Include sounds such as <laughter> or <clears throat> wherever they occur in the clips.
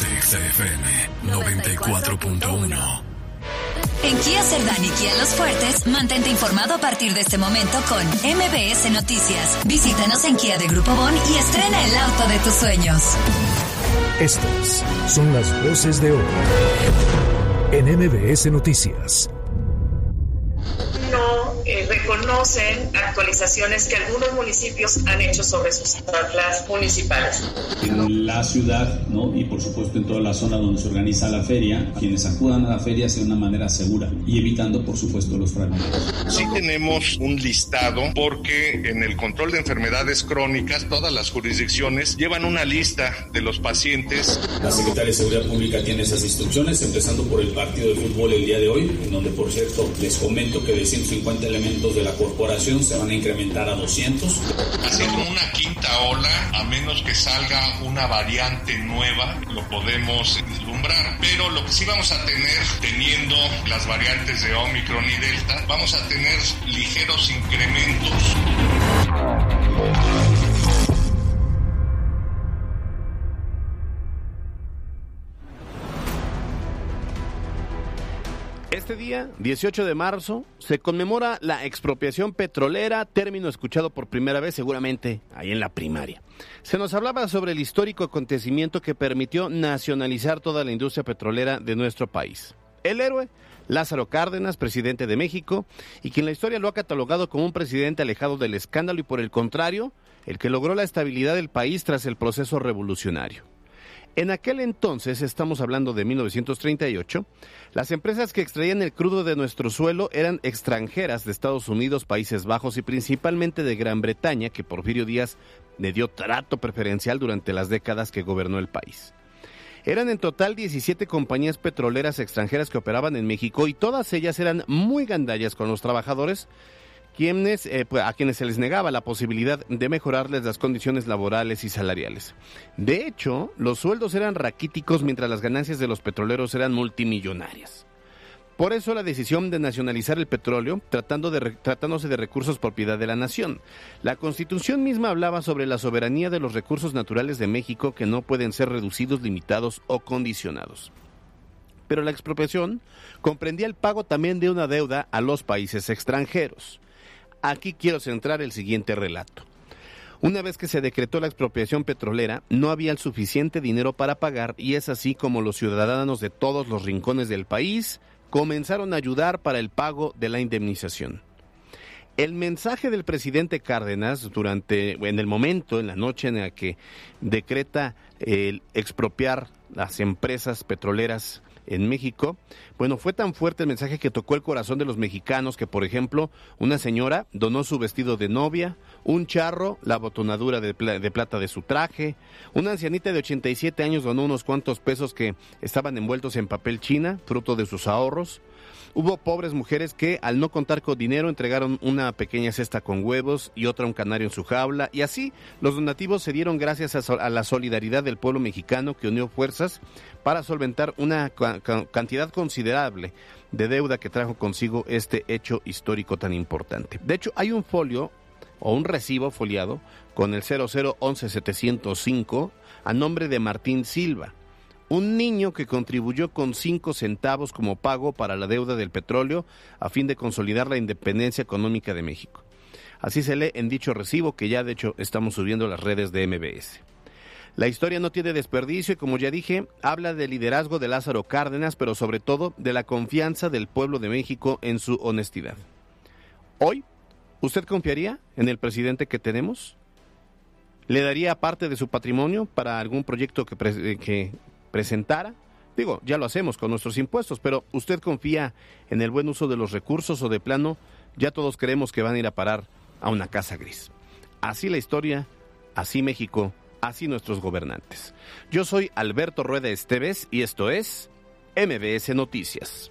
Ponte XFM 94.1. En Kia Cerdán y Kia Los Fuertes, mantente informado a partir de este momento con MBS Noticias. Visítanos en Kia de Grupo Bon y estrena el auto de tus sueños. Estas son las voces de hoy en MBS Noticias eh, reconocen actualizaciones que algunos municipios han hecho sobre sus tablas municipales. En la ciudad, ¿no? y por supuesto en toda la zona donde se organiza la feria, quienes acudan a la feria sea de una manera segura y evitando, por supuesto, los fragmentos. Sí tenemos un listado porque en el control de enfermedades crónicas todas las jurisdicciones llevan una lista de los pacientes. La Secretaría de Seguridad Pública tiene esas instrucciones, empezando por el partido de fútbol el día de hoy, en donde, por cierto, les comento que de 150 elementos de la corporación se van a incrementar a 200. Así como una quinta ola, a menos que salga una variante nueva, lo podemos vislumbrar. Pero lo que sí vamos a tener, teniendo las variantes de Omicron y Delta, vamos a tener ligeros incrementos. Este día, 18 de marzo, se conmemora la expropiación petrolera, término escuchado por primera vez seguramente ahí en la primaria. Se nos hablaba sobre el histórico acontecimiento que permitió nacionalizar toda la industria petrolera de nuestro país. El héroe, Lázaro Cárdenas, presidente de México, y quien la historia lo ha catalogado como un presidente alejado del escándalo y por el contrario, el que logró la estabilidad del país tras el proceso revolucionario. En aquel entonces, estamos hablando de 1938, las empresas que extraían el crudo de nuestro suelo eran extranjeras de Estados Unidos, Países Bajos y principalmente de Gran Bretaña, que Porfirio Díaz le dio trato preferencial durante las décadas que gobernó el país. Eran en total 17 compañías petroleras extranjeras que operaban en México y todas ellas eran muy gandallas con los trabajadores eh, pues, a quienes se les negaba la posibilidad de mejorarles las condiciones laborales y salariales. De hecho, los sueldos eran raquíticos mientras las ganancias de los petroleros eran multimillonarias. Por eso la decisión de nacionalizar el petróleo, tratándose de recursos propiedad de la nación. La constitución misma hablaba sobre la soberanía de los recursos naturales de México que no pueden ser reducidos, limitados o condicionados. Pero la expropiación comprendía el pago también de una deuda a los países extranjeros. Aquí quiero centrar el siguiente relato. Una vez que se decretó la expropiación petrolera, no había el suficiente dinero para pagar y es así como los ciudadanos de todos los rincones del país comenzaron a ayudar para el pago de la indemnización. El mensaje del presidente Cárdenas durante en el momento en la noche en la que decreta el expropiar las empresas petroleras en México, bueno, fue tan fuerte el mensaje que tocó el corazón de los mexicanos que, por ejemplo, una señora donó su vestido de novia, un charro, la botonadura de, de plata de su traje, una ancianita de 87 años donó unos cuantos pesos que estaban envueltos en papel china, fruto de sus ahorros, Hubo pobres mujeres que, al no contar con dinero, entregaron una pequeña cesta con huevos y otra un canario en su jaula, y así los donativos se dieron gracias a, la solidaridad del pueblo mexicano que unió fuerzas para solventar una cantidad considerable de deuda que trajo consigo este hecho histórico tan importante. De hecho, hay un folio o un recibo foliado con el 0011705 a nombre de Martín Silva un niño que contribuyó con cinco centavos como pago para la deuda del petróleo a fin de consolidar la independencia económica de México. Así se lee en dicho recibo que ya de hecho estamos subiendo las redes de MBS. La historia no tiene desperdicio y como ya dije, habla del liderazgo de Lázaro Cárdenas, pero sobre todo de la confianza del pueblo de México en su honestidad. Hoy, ¿usted confiaría en el presidente que tenemos? ¿Le daría parte de su patrimonio para algún proyecto que, que presentara. Digo, ya lo hacemos con nuestros impuestos, pero ¿usted confía en el buen uso de los recursos o de plano ya todos creemos que van a ir a parar a una casa gris? Así la historia, así México, así nuestros gobernantes. Yo soy Alberto Rueda Esteves y esto es MBS Noticias.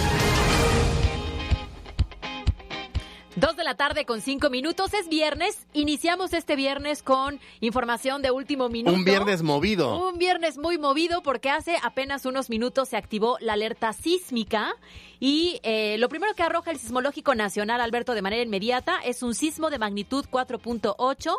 Dos de la tarde con cinco minutos. Es viernes. Iniciamos este viernes con información de último minuto. Un viernes movido. Un viernes muy movido porque hace apenas unos minutos se activó la alerta sísmica y eh, lo primero que arroja el Sismológico Nacional, Alberto, de manera inmediata es un sismo de magnitud 4.8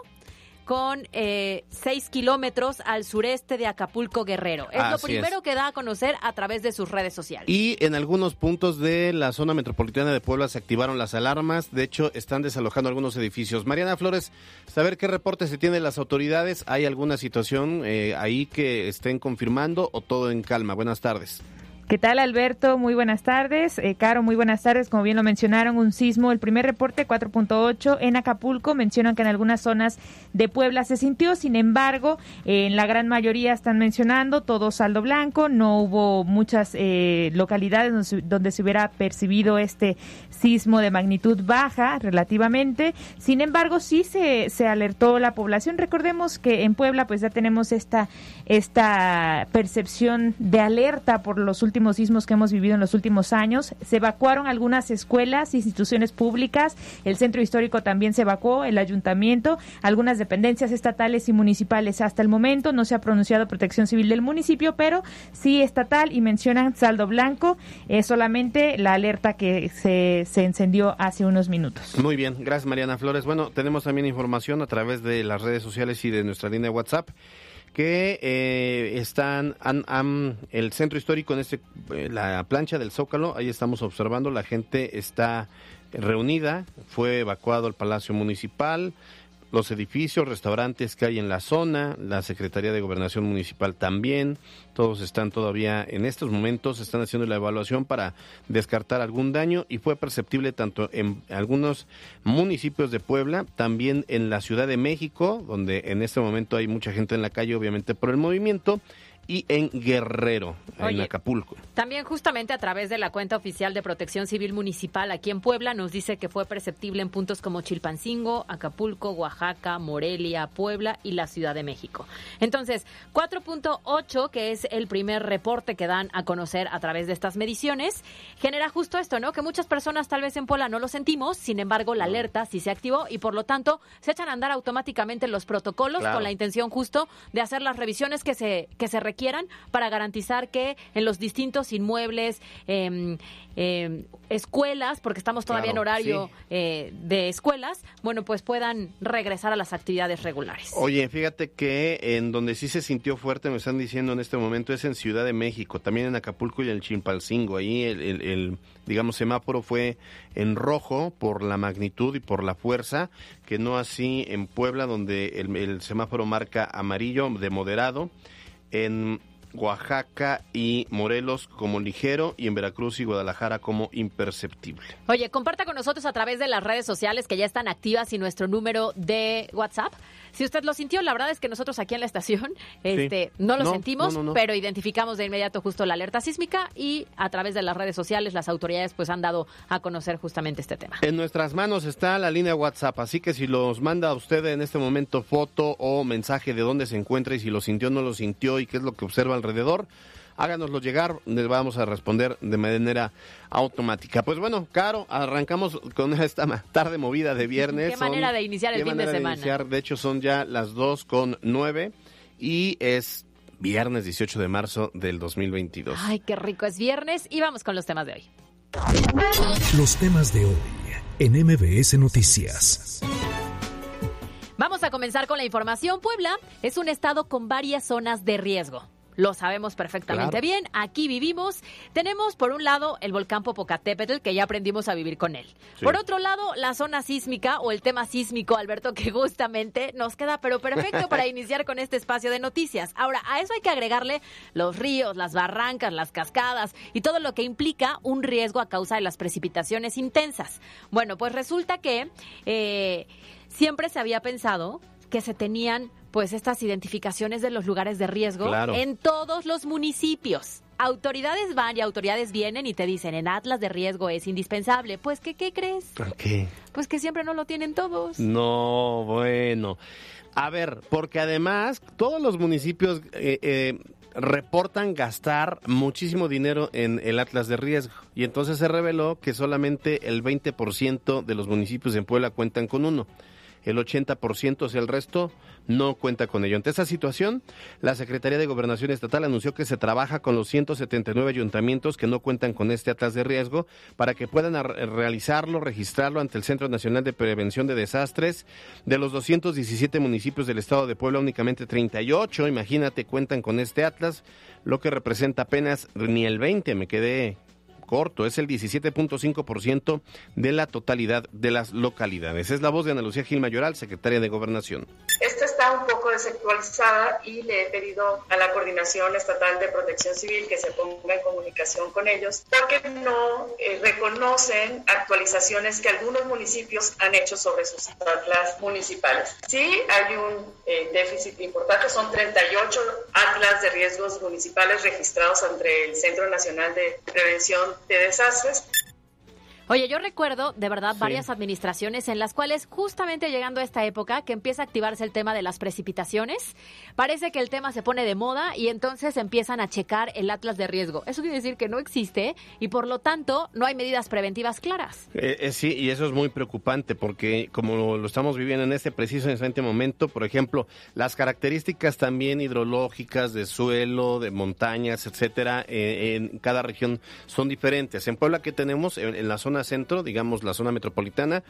con eh, 6 kilómetros al sureste de Acapulco Guerrero. Es lo primero es. que da a conocer a través de sus redes sociales. Y en algunos puntos de la zona metropolitana de Puebla se activaron las alarmas. De hecho, están desalojando algunos edificios. Mariana Flores, saber qué reporte se tiene de las autoridades. ¿Hay alguna situación eh, ahí que estén confirmando o todo en calma? Buenas tardes. ¿Qué tal, Alberto? Muy buenas tardes. Eh, Caro, muy buenas tardes. Como bien lo mencionaron, un sismo, el primer reporte 4.8 en Acapulco. Mencionan que en algunas zonas de Puebla se sintió, sin embargo, eh, en la gran mayoría están mencionando todo saldo blanco. No hubo muchas eh, localidades donde se, donde se hubiera percibido este sismo de magnitud baja relativamente. Sin embargo, sí se, se alertó la población. Recordemos que en Puebla pues ya tenemos esta, esta percepción de alerta por los últimos sismos que hemos vivido en los últimos años. Se evacuaron algunas escuelas, instituciones públicas, el centro histórico también se evacuó, el ayuntamiento, algunas dependencias estatales y municipales. Hasta el momento no se ha pronunciado protección civil del municipio, pero sí estatal y mencionan saldo blanco, es solamente la alerta que se, se encendió hace unos minutos. Muy bien, gracias Mariana Flores. Bueno, tenemos también información a través de las redes sociales y de nuestra línea de WhatsApp que eh, están han- el centro histórico en este eh, la plancha del Zócalo, ahí estamos observando, la gente está reunida, fue evacuado el Palacio Municipal, los edificios, restaurantes que hay en la zona, la Secretaría de Gobernación Municipal también, todos están todavía en estos momentos, están haciendo la evaluación para descartar algún daño y fue perceptible tanto en algunos municipios de Puebla, también en la Ciudad de México, donde en este momento hay mucha gente en la calle, obviamente por el movimiento, y en Guerrero, en. Acapulco. También justamente a través de la cuenta oficial de Protección Civil Municipal aquí en Puebla nos dice que fue perceptible en puntos como Chilpancingo, Acapulco, Oaxaca, Morelia, Puebla y la Ciudad de México. Entonces, 4.8, que es el primer reporte que dan a conocer a través de estas mediciones, genera justo esto, ¿no? Que muchas personas tal vez en Puebla no lo sentimos, sin embargo la alerta sí se activó y por lo tanto se echan a andar automáticamente los protocolos Claro. con la intención justo de hacer las revisiones que se, que se requieran para garantizar que en los distintos inmuebles, em, em, escuelas, porque estamos todavía en horario sí. eh, de escuelas, bueno, pues puedan regresar a las actividades regulares. Oye, fíjate que en donde sí se sintió fuerte, me están diciendo en este momento, es en Ciudad de México, también en Acapulco y en Chimpalcingo. Ahí el, el- el, digamos, semáforo fue en rojo por la magnitud y por la fuerza, que no así en Puebla, donde el, el semáforo marca amarillo de moderado. En Oaxaca y Morelos como ligero y en Veracruz y Guadalajara como imperceptible. Oye, comparta con nosotros a través de las redes sociales que ya están activas y nuestro número de WhatsApp. Si usted lo sintió, la verdad es que nosotros aquí en la estación este, no lo No, sentimos, no, no, no. pero identificamos de inmediato justo la alerta sísmica y a través de las redes sociales las autoridades pues han dado a conocer justamente este tema. En nuestras manos está la línea WhatsApp, así que si los manda a usted en este momento foto o mensaje de dónde se encuentra y si lo sintió o no lo sintió y qué es lo que observa alrededor, háganoslo llegar, les vamos a responder de manera automática. Pues bueno, Caro, arrancamos con <laughs> esta tarde movida de viernes. Qué manera de iniciar el qué fin de manera semana. iniciar. De hecho, son ya las 2 con 9 y es viernes 18 de marzo del 2022. Ay, qué rico es viernes y vamos con los temas de hoy. Los temas de hoy en MBS Noticias. Vamos a comenzar con la información. Puebla es un estado con varias zonas de riesgo. Lo sabemos perfectamente Claro. bien. Aquí vivimos. Tenemos, por un lado, el volcán Popocatépetl, que ya aprendimos a vivir con él. Sí. Por otro lado, la zona sísmica o el tema sísmico, Alberto, que justamente nos queda, pero perfecto para <laughs> iniciar con este espacio de noticias. Ahora, a eso hay que agregarle los ríos, las barrancas, las cascadas y todo lo que implica un riesgo a causa de las precipitaciones intensas. Bueno, pues resulta que eh, siempre se había pensado que se tenían pues estas identificaciones de los lugares de riesgo Claro. en todos los municipios. autoridades van y autoridades vienen y te dicen en Atlas de riesgo es indispensable. Pues que, ¿qué crees? ¿Qué? Pues que siempre no lo tienen todos. No, bueno. A ver, porque además todos los municipios eh, eh, reportan gastar muchísimo dinero en el Atlas de riesgo y entonces se reveló que solamente el 20% de los municipios en Puebla cuentan con uno el 80%, o sea, el resto no cuenta con ello. Ante esta situación, la Secretaría de Gobernación Estatal anunció que se trabaja con los 179 ayuntamientos que no cuentan con este atlas de riesgo para que puedan realizarlo, registrarlo ante el Centro Nacional de Prevención de Desastres. De los 217 municipios del estado de Puebla, únicamente 38, imagínate, cuentan con este atlas, lo que representa apenas ni el 20, me quedé corto, es el 17.5% de la totalidad de las localidades. Es la voz de Ana Lucía Gil Mayoral, secretaria de Gobernación. Esta está un poco desactualizada y le he pedido a la Coordinación Estatal de Protección Civil que se ponga en comunicación con ellos porque no eh, reconocen actualizaciones que algunos municipios han hecho sobre sus atlas municipales. Sí, hay un eh, déficit importante, son 38 atlas de riesgos municipales registrados entre el Centro Nacional de Prevención de desastres. Oye, yo recuerdo de verdad varias administraciones en las cuales justamente llegando a esta época que empieza a activarse el tema de las precipitaciones, parece que el tema se pone de moda y entonces empiezan a checar el atlas de riesgo. Eso quiere decir que no existe y por lo tanto no hay medidas preventivas claras. Eh, eh, sí, y eso es muy preocupante porque como lo estamos viviendo en este preciso en este momento, por ejemplo, las características también hidrológicas de suelo, de montañas, etcétera, eh, en cada región son diferentes. En Puebla que tenemos en la zona zona centro, digamos la zona metropolitana,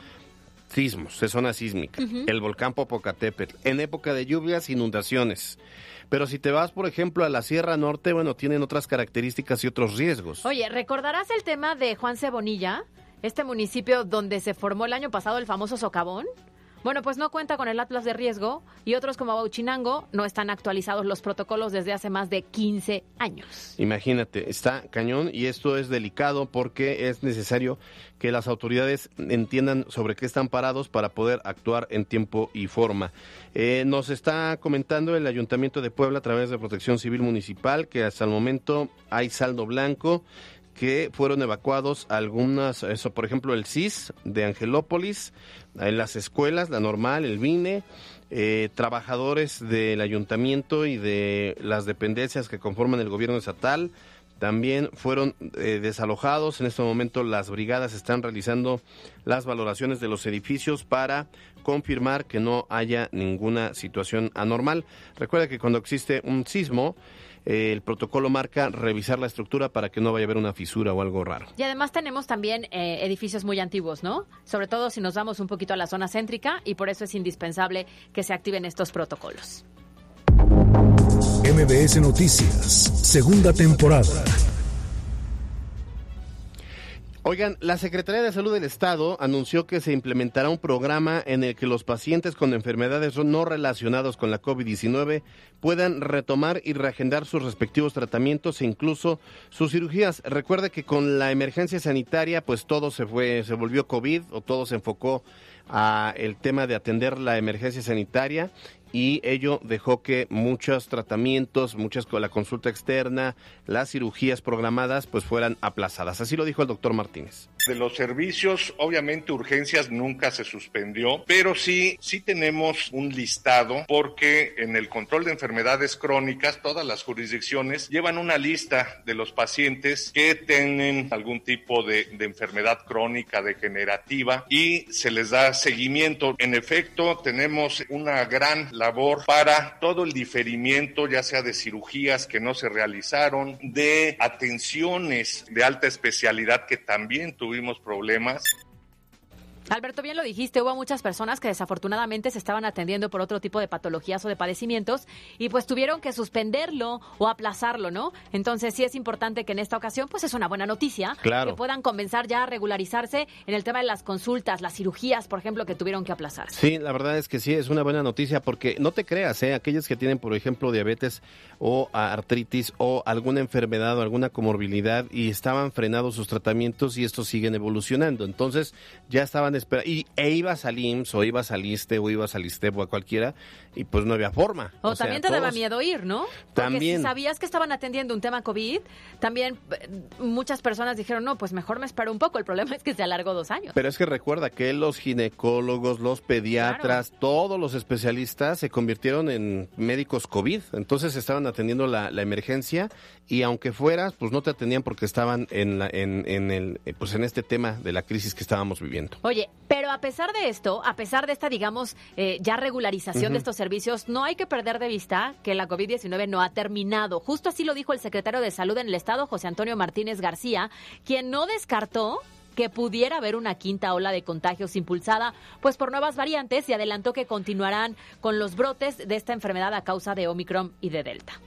sismos, es zona sísmica. El volcán Popocatépetl. En época de lluvias, inundaciones. Pero si te vas, por ejemplo, a la Sierra Norte, bueno, tienen otras características y otros riesgos. Oye, ¿recordarás el tema de Juan Cebonilla? Este municipio donde se formó el año pasado el famoso socavón. Bueno, pues no cuenta con el Atlas de riesgo y otros como Bauchinango no están actualizados los protocolos desde hace más de 15 años. Imagínate, está cañón y esto es delicado porque es necesario que las autoridades entiendan sobre qué están parados para poder actuar en tiempo y forma. Eh, nos está comentando el Ayuntamiento de Puebla a través de Protección Civil Municipal que hasta el momento hay saldo blanco que fueron evacuados algunas, eso por ejemplo el CIS de Angelópolis, en las escuelas, la normal, el VINE, eh, trabajadores del ayuntamiento y de las dependencias que conforman el gobierno estatal, también fueron eh, desalojados. En este momento las brigadas están realizando las valoraciones de los edificios para confirmar que no haya ninguna situación anormal. Recuerda que cuando existe un sismo, el protocolo marca revisar la estructura para que no vaya a haber una fisura o algo raro. Y además tenemos también eh, edificios muy antiguos, ¿no? Sobre todo si nos vamos un poquito a la zona céntrica y por eso es indispensable que se activen estos protocolos. MBS Noticias, segunda temporada. Oigan, la Secretaría de Salud del Estado anunció que se implementará un programa en el que los pacientes con enfermedades no relacionadas con la COVID-19 puedan retomar y reagendar sus respectivos tratamientos e incluso sus cirugías. Recuerde que con la emergencia sanitaria, pues todo se fue, se volvió COVID o todo se enfocó a el tema de atender la emergencia sanitaria y ello dejó que muchos tratamientos, muchas la consulta externa, las cirugías programadas, pues fueran aplazadas. Así lo dijo el doctor Martínez. De los servicios, obviamente urgencias nunca se suspendió, pero sí, sí tenemos un listado porque en el control de enfermedades crónicas todas las jurisdicciones llevan una lista de los pacientes que tienen algún tipo de, de enfermedad crónica degenerativa y se les da seguimiento. En efecto, tenemos una gran labor para todo el diferimiento, ya sea de cirugías que no se realizaron, de atenciones de alta especialidad que también tuvimos problemas. Alberto, bien lo dijiste, hubo muchas personas que desafortunadamente se estaban atendiendo por otro tipo de patologías o de padecimientos y pues tuvieron que suspenderlo o aplazarlo, ¿no? Entonces sí es importante que en esta ocasión pues es una buena noticia que puedan comenzar ya a regularizarse en el tema de las consultas, las cirugías, por ejemplo, que tuvieron que aplazar. Sí, la verdad es que sí es una buena noticia porque no te creas, ¿eh? aquellos que tienen, por ejemplo, diabetes o artritis o alguna enfermedad o alguna comorbilidad y estaban frenados sus tratamientos y estos siguen evolucionando. Entonces ya estaban espera. Y, e ibas al IMSS o ibas al ISTE o ibas al ISTEP o a cualquiera y pues no había forma. O, también te daba miedo ir, ¿no? Porque También. si sabías que estaban atendiendo un tema COVID, también eh, muchas personas dijeron, no, pues mejor me espero un poco. El problema <laughs> es que se alargó dos años. Pero es que recuerda que los ginecólogos, los pediatras, todos los especialistas se convirtieron en médicos COVID. Entonces estaban atendiendo la, la emergencia y aunque fueras, pues no te atendían porque estaban en, la- en, en el, eh, pues en este tema de la crisis que estábamos viviendo. Oye, pero a pesar de esto, a pesar de esta, digamos, eh, ya regularización de estos servicios, no hay que perder de vista que la COVID-19 no ha terminado. Justo así lo dijo el secretario de Salud en el Estado, José Antonio Martínez García, quien no descartó que pudiera haber una quinta ola de contagios impulsada pues por nuevas variantes y adelantó que continuarán con los brotes de esta enfermedad a causa de Omicron y de Delta.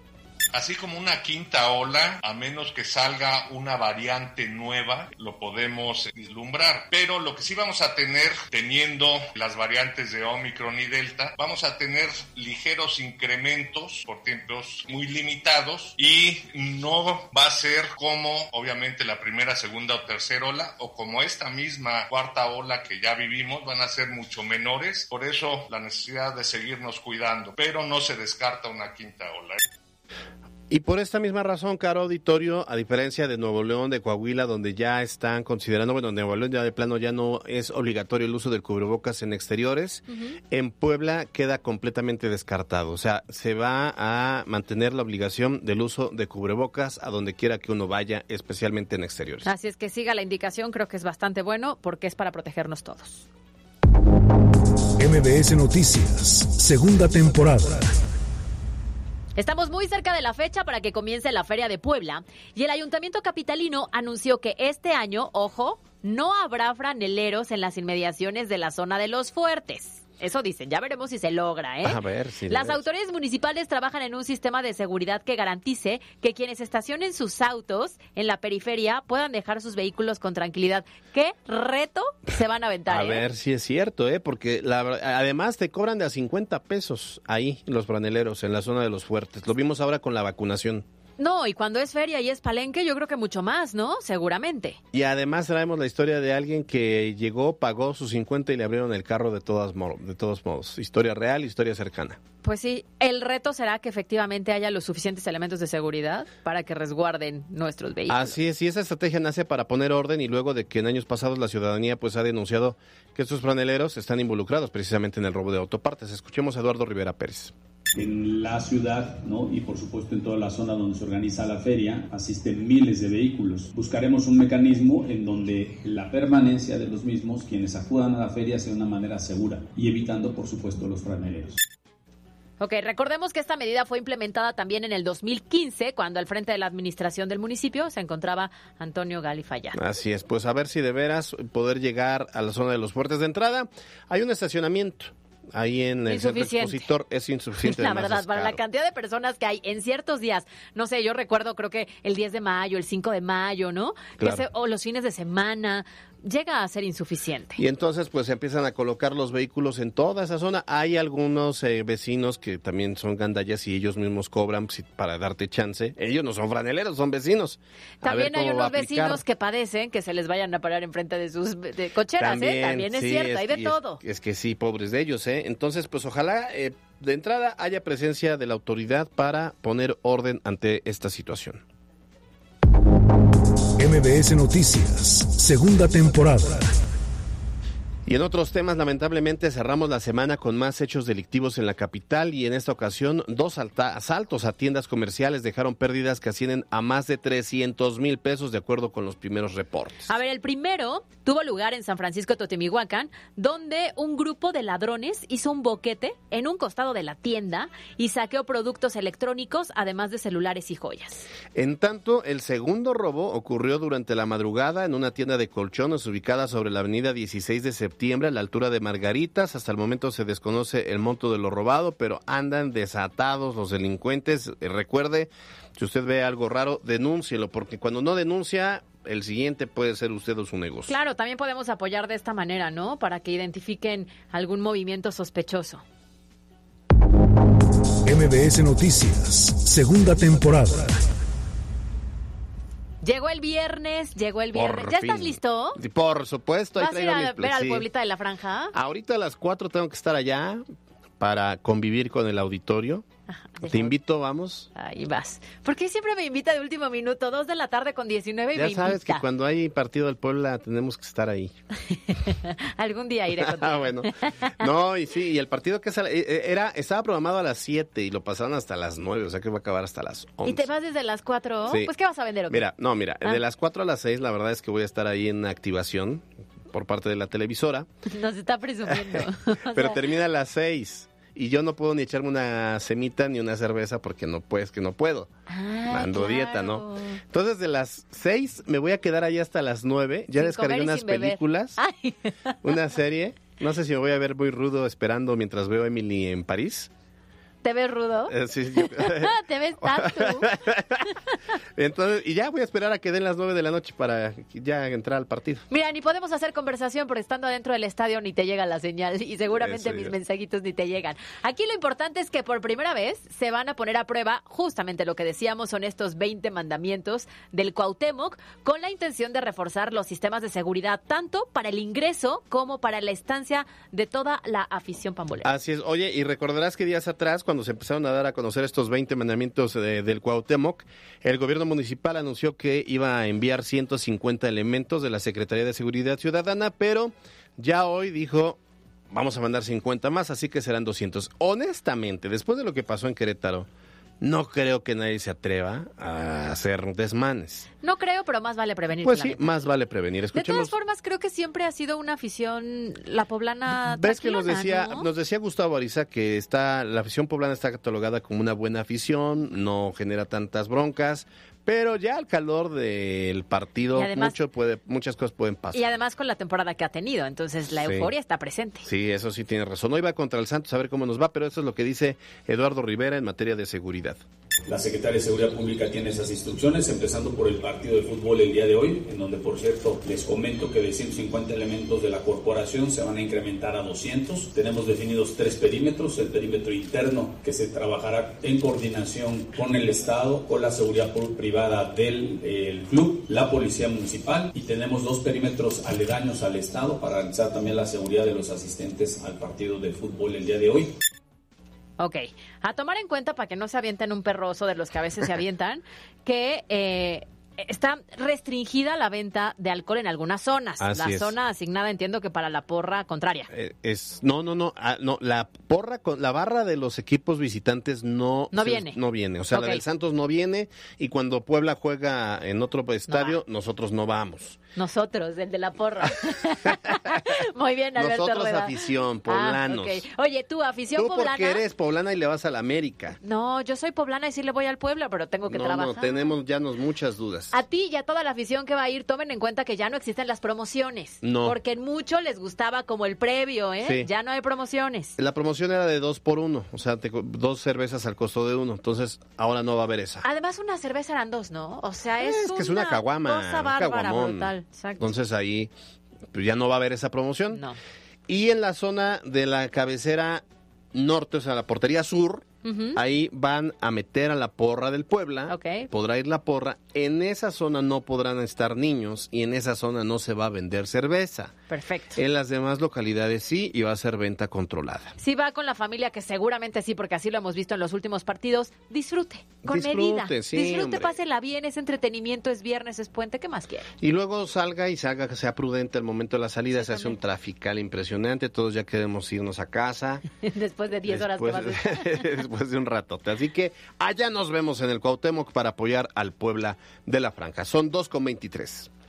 Así como una quinta ola, a menos que salga una variante nueva, lo podemos vislumbrar. Pero lo que sí vamos a tener, teniendo las variantes de Omicron y Delta, vamos a tener ligeros incrementos por tiempos muy limitados y no va a ser como obviamente la primera, segunda o tercera ola o como esta misma cuarta ola que ya vivimos, van a ser mucho menores. Por eso la necesidad de seguirnos cuidando, pero no se descarta una quinta ola. Y por esta misma razón, caro auditorio, a diferencia de Nuevo León, de Coahuila, donde ya están considerando, bueno, Nuevo León ya de plano ya no es obligatorio el uso del cubrebocas en exteriores, en Puebla queda completamente descartado. O sea, se va a mantener la obligación del uso de cubrebocas a donde quiera que uno vaya, especialmente en exteriores. Así es que siga la indicación, creo que es bastante bueno porque es para protegernos todos. MBS Noticias, segunda temporada. Estamos muy cerca de la fecha para que comience la Feria de Puebla y el Ayuntamiento Capitalino anunció que este año, ojo, no habrá franeleros en las inmediaciones de la zona de los fuertes. Eso dicen, ya veremos si se logra, ¿eh? A ver si Las autoridades municipales trabajan en un sistema de seguridad que garantice que quienes estacionen sus autos en la periferia puedan dejar sus vehículos con tranquilidad. ¿Qué reto se van a aventar? A eh? ver si es cierto, ¿eh? Porque la- además te cobran de a 50 pesos ahí los franeleros en la zona de los fuertes. Lo vimos ahora con la vacunación. No, y cuando es feria y es palenque, yo creo que mucho más, ¿no? Seguramente. Y además traemos la historia de alguien que llegó, pagó sus 50 y le abrieron el carro de, todas de todos modos. Historia real, historia cercana. Pues sí, el reto será que efectivamente haya los suficientes elementos de seguridad para que resguarden nuestros vehículos. Así es, y esa estrategia nace para poner orden y luego de que en años pasados la ciudadanía pues ha denunciado que estos franeleros están involucrados precisamente en el robo de autopartes. Escuchemos a Eduardo Rivera Pérez. En la ciudad, ¿no? y por supuesto en toda la zona donde se organiza la feria, asisten miles de vehículos. Buscaremos un mecanismo en donde la permanencia de los mismos, quienes acudan a la feria, sea de una manera segura y evitando, por supuesto, los franeleros. Ok, recordemos que esta medida fue implementada también en el 2015, cuando al frente de la administración del municipio se encontraba Antonio Galifaya. Así es, pues a ver si de veras poder llegar a la zona de los fuertes de entrada. Hay un estacionamiento ahí en el centro expositor, es insuficiente. <laughs> La verdad, para la cantidad de personas que hay en ciertos días, no sé, yo recuerdo creo que el 10 de mayo, el 5 de mayo, ¿no? Que Claro. se- o los fines de semana, llega a ser insuficiente. Y entonces pues se empiezan a colocar los vehículos en toda esa zona. Hay algunos eh, vecinos que también son gandallas y ellos mismos cobran si- para darte chance. Ellos no son franeleros, son vecinos. A También hay unos vecinos que padecen que se les vayan a parar enfrente de sus de cocheras, ¿eh? También es sí, cierto, hay de y es- todo. Es, que sí, pobres de ellos, ¿eh? Entonces, pues ojalá eh, de entrada haya presencia de la autoridad para poner orden ante esta situación. MBS Noticias, segunda temporada. Y en otros temas, lamentablemente, cerramos la semana con más hechos delictivos en la capital y en esta ocasión dos asaltos a tiendas comerciales dejaron pérdidas que ascienden a más de 300 mil pesos de acuerdo con los primeros reportes. A ver, el primero tuvo lugar en San Francisco Totemihuacán, donde un grupo de ladrones hizo un boquete en un costado de la tienda y saqueó productos electrónicos, además de celulares y joyas. En tanto, el segundo robo ocurrió durante la madrugada en una tienda de colchones ubicada sobre la avenida 16 de septiembre a la altura de Margaritas. Hasta el momento se desconoce el monto de lo robado, pero andan desatados los delincuentes. Eh, recuerde, si usted ve algo raro, denúncielo, porque cuando no denuncia, el siguiente puede ser usted o su negocio. Claro, también podemos apoyar de esta manera, ¿no? Para que identifiquen algún movimiento sospechoso. MBS Noticias, segunda temporada. Llegó el viernes, llegó el viernes. Por ¿Ya estás listo? Por supuesto. ahí ¿Vas a ir a mis ver al sí. pueblito de la franja? Ahorita a las 4 tengo que estar allá para convivir con el auditorio. Te invito, vamos. Ahí vas. ¿Por qué siempre me invita de último minuto? Dos de la tarde con 19 y Ya me sabes invita. que cuando hay partido del Puebla tenemos que estar ahí. <laughs> Algún día iré contigo. Ah, bueno. No, y sí, y el partido que sale- eh, eh, era estaba programado a las 7 y lo pasaron hasta las 9, o sea que va a acabar hasta las 11. ¿Y te vas desde las 4? Sí. Pues, ¿qué vas a vender? Mira, no, mira, Ah. de las 4 a las 6 la verdad es que voy a estar ahí en activación por parte de la televisora, <laughs> Nos está presumiendo. <laughs> O pero sea, termina a las 6 y yo no puedo ni echarme una semita ni una cerveza porque no puedes que no puedo. ah, Ando claro. dieta, ¿no? Entonces de las 6 me voy a quedar ahí hasta las 9, ya Sin descargué unas películas, una serie, no sé si me voy a ver muy rudo esperando mientras veo a Emily en París. ¿Te ves rudo? Eh, sí, yo- <laughs> ¿Te ves tanto? <laughs> Entonces, y ya voy a esperar a que den las 9 de la noche para ya entrar al partido. Mira, ni podemos hacer conversación porque estando adentro del estadio ni te llega la señal y seguramente Eso mis mensajitos ni te llegan. Aquí lo importante es que por primera vez se van a poner a prueba justamente lo que decíamos son estos 20 mandamientos del Cuauhtémoc con la intención de reforzar los sistemas de seguridad tanto para el ingreso como para la estancia de toda la afición pambolera. Así es. Oye, y recordarás que días atrás, cuando se empezaron a dar a conocer estos 20 mandamientos de- del Cuauhtémoc, el gobierno municipal anunció que iba a enviar 150 elementos de la Secretaría de Seguridad Ciudadana, pero ya hoy dijo, vamos a mandar 50 más, así que serán 200. Honestamente, después de lo que pasó en Querétaro, no creo que nadie se atreva a hacer desmanes. No creo, pero más vale prevenir. Pues sí, más vale prevenir. De Escuchemos. todas formas, creo que siempre ha sido una afición, la poblana. Ves que nos decía, ¿no? nos decía Gustavo Ariza que está, la afición poblana está catalogada como una buena afición, no genera tantas broncas, pero ya al calor del partido además- mucho puede, muchas cosas pueden pasar. Y además con la temporada que ha tenido, entonces la Sí. euforia está presente. Sí, eso sí tiene razón. Hoy va contra el Santos a ver cómo nos va, pero eso es lo que dice Eduardo Rivera en materia de seguridad. La Secretaría de Seguridad Pública tiene esas instrucciones, empezando por el partido de fútbol el día de hoy, en donde, por cierto, les comento que de 150 elementos de la corporación se van a incrementar a 200. Tenemos definidos tres perímetros, el perímetro interno, que se trabajará en coordinación con el Estado, con la seguridad privada del el club, la Policía Municipal, y tenemos dos perímetros aledaños al Estado para realizar también la seguridad de los asistentes al partido de fútbol el día de hoy. Ok, a tomar en cuenta para que no se avienten un perroso de los que a veces se <laughs> avientan, que eh, está restringida la venta de alcohol en algunas zonas. Así la es. zona asignada entiendo que para la porra contraria. Eh, es no, no, no, ah, no, la porra con la barra de los equipos visitantes no No se- viene. no viene, o sea, la del Santos no viene y cuando Puebla juega en otro estadio, nosotros no vamos. Nosotros, el de la porra. <laughs> Muy bien, Alberto Nosotros Rueda. afición, Ah, poblanos. Oye, tú, afición Tú poblana. porque eres poblana y le vas a la América. No, yo soy poblana y sí le voy al pueblo, pero tengo que No, trabajar. no, tenemos ya nos muchas dudas. A ti y a toda la afición que va a ir, tomen en cuenta que ya no existen las promociones. No. Porque en mucho les gustaba como el previo, ¿eh? Sí. Ya no hay promociones. La promoción era de dos por uno, o sea, te dos cervezas al costo de uno. Entonces, ahora no va a haber esa. Además, una cerveza eran dos, ¿no? O sea, es, es que es una caguama, cosa un bárbara, brutal. Exacto. Entonces ahí pues, ya no va a haber esa promoción. No. Y en la zona de la cabecera norte, o sea, la portería sur, ahí van a meter a la porra del Puebla. Podrá ir la porra. En esa zona no podrán estar niños y en esa zona no se va a vender cerveza. Perfecto. En las demás localidades sí y va a ser venta controlada. Si va con la familia, que seguramente sí, porque así lo hemos visto en los últimos partidos, disfrute, con Disfrute, medida. sí, disfrute, hombre. pásela bien, es entretenimiento, es viernes, es puente, ¿qué más quiere? Y luego salga y salga que sea prudente al momento de la salida. se hace un trafical impresionante. Todos ya queremos irnos a casa. <laughs> Después de 10 horas que después, <laughs> <laughs> después de un ratote. Así que allá nos vemos en el Cuauhtémoc para apoyar al Puebla de la Franja. Son 2,23. En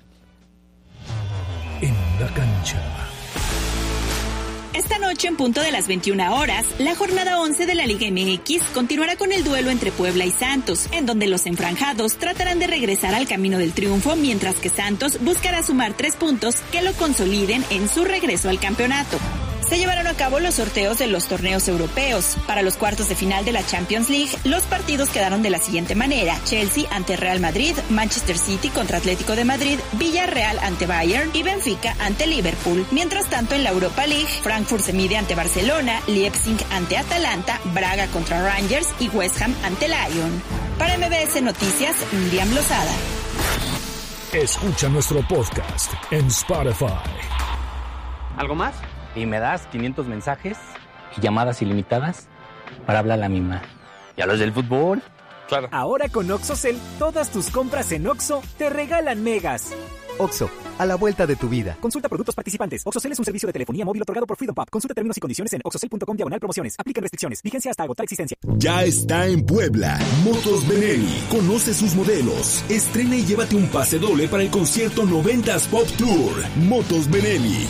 la cancha. Esta noche, en punto de las 21 horas, la jornada 11 de la Liga MX continuará con el duelo entre Puebla y Santos, en donde los enfranjados tratarán de regresar al camino del triunfo, mientras que Santos buscará sumar tres puntos que lo consoliden en su regreso al campeonato. Se llevaron a cabo los sorteos de los torneos europeos. Para los cuartos de final de la Champions League, los partidos quedaron de la siguiente manera. Chelsea ante Real Madrid, Manchester City contra Atlético de Madrid, Villarreal ante Bayern y Benfica ante Liverpool. Mientras tanto, en la Europa League, Frankfurt se mide ante Barcelona, Leipzig ante Atalanta, Braga contra Rangers y West Ham ante Lyon. Para MBS Noticias, Miriam Lozada. Escucha nuestro podcast en Spotify. ¿Algo más? Y me das 500 mensajes y llamadas ilimitadas para hablar a la misma. ¿Y a los del fútbol? Claro. Ahora con OxoCell, todas tus compras en Oxo te regalan megas. Oxo, a la vuelta de tu vida. Consulta productos participantes. OxoCell es un servicio de telefonía móvil otorgado por Freedom Pop. Consulta términos y condiciones en oxocell.com diagonal promociones. Aplican restricciones. Vigencia hasta agotar existencia. Ya está en Puebla. Motos Benelli. Conoce sus modelos. Estrena y llévate un pase doble para el concierto 90s Pop Tour. Motos Benelli.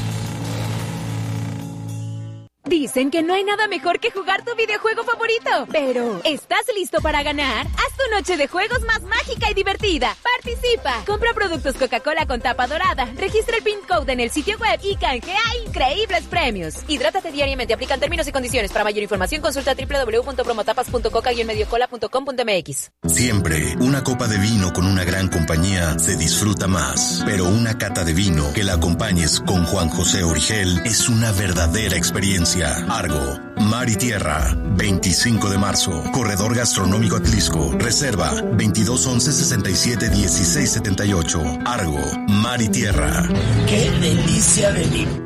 Dicen que no hay nada mejor que jugar tu videojuego favorito. Pero, ¿estás listo para ganar? Haz tu noche de juegos más mágica y divertida. Participa. Compra productos Coca-Cola con tapa dorada. Registra el PIN code en el sitio web y canjea increíbles premios. Hidrátate diariamente. Aplican términos y condiciones. Para mayor información consulta www.promotapas.coca-mediocola.com.mx. Siempre, una copa de vino con una gran compañía se disfruta más. Pero una cata de vino que la acompañes con Juan José Origel es una verdadera experiencia. Argo, Mar y Tierra, 25 de marzo. Corredor Gastronómico Atlisco. Reserva 2211 67 16 78. Argo, Mar y Tierra. ¡Qué delicia venir!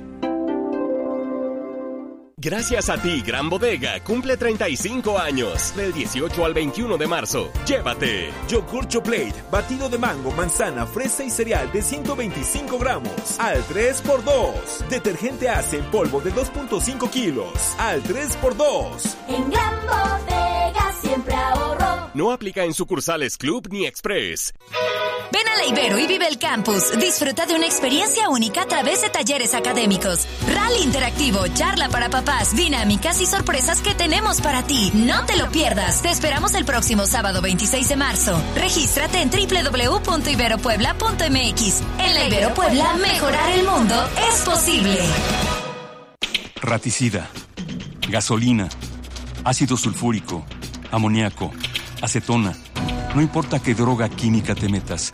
Gracias a ti, Gran Bodega cumple 35 años. Del 18 al 21 de marzo. Llévate. Yogur Choplate, batido de mango, manzana, fresa y cereal de 125 gramos. Al 3x2. Detergente Ace en polvo de 2.5 kilos. Al 3x2. En Gran Bodega siempre ahorro. No aplica en sucursales Club ni Express. Ibero y vive el campus. Disfruta de una experiencia única a través de talleres académicos, rally interactivo, charla para papás, dinámicas y sorpresas que tenemos para ti. No te lo pierdas. Te esperamos el próximo sábado 26 de marzo. Regístrate en www.iberopuebla.mx. En la Ibero Puebla, mejorar el mundo es posible. Raticida, gasolina, ácido sulfúrico, amoníaco, acetona. No importa qué droga química te metas,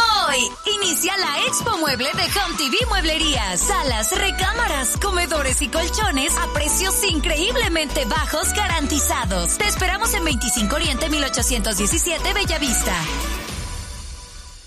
inicia la Expo Mueble de Home TV Mueblería. Salas, recámaras, comedores y colchones a precios increíblemente bajos garantizados. Te esperamos en 25 Oriente 1817 Bellavista.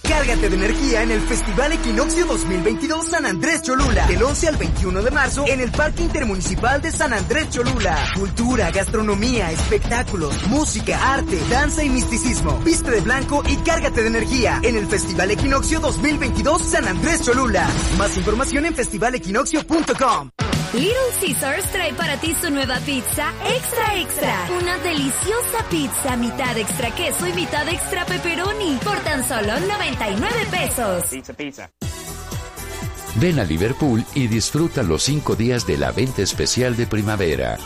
Cárgate de energía en el Festival Equinoccio 2022 San Andrés Cholula. Del 11 al 21 de marzo en el Parque Intermunicipal de San Andrés Cholula. Cultura, gastronomía, espectáculos, música, arte, danza y misticismo. Viste de blanco y cárgate de energía en el Festival Equinoccio 2022 San Andrés Cholula. Más información en festivalequinoccio.com. Little Caesars trae para ti su nueva pizza Extra Extra. Una deliciosa pizza, mitad extra queso y mitad extra pepperoni. Por tan solo 99 pesos. Pizza, pizza. Ven a Liverpool y disfruta los cinco días de la venta especial de primavera.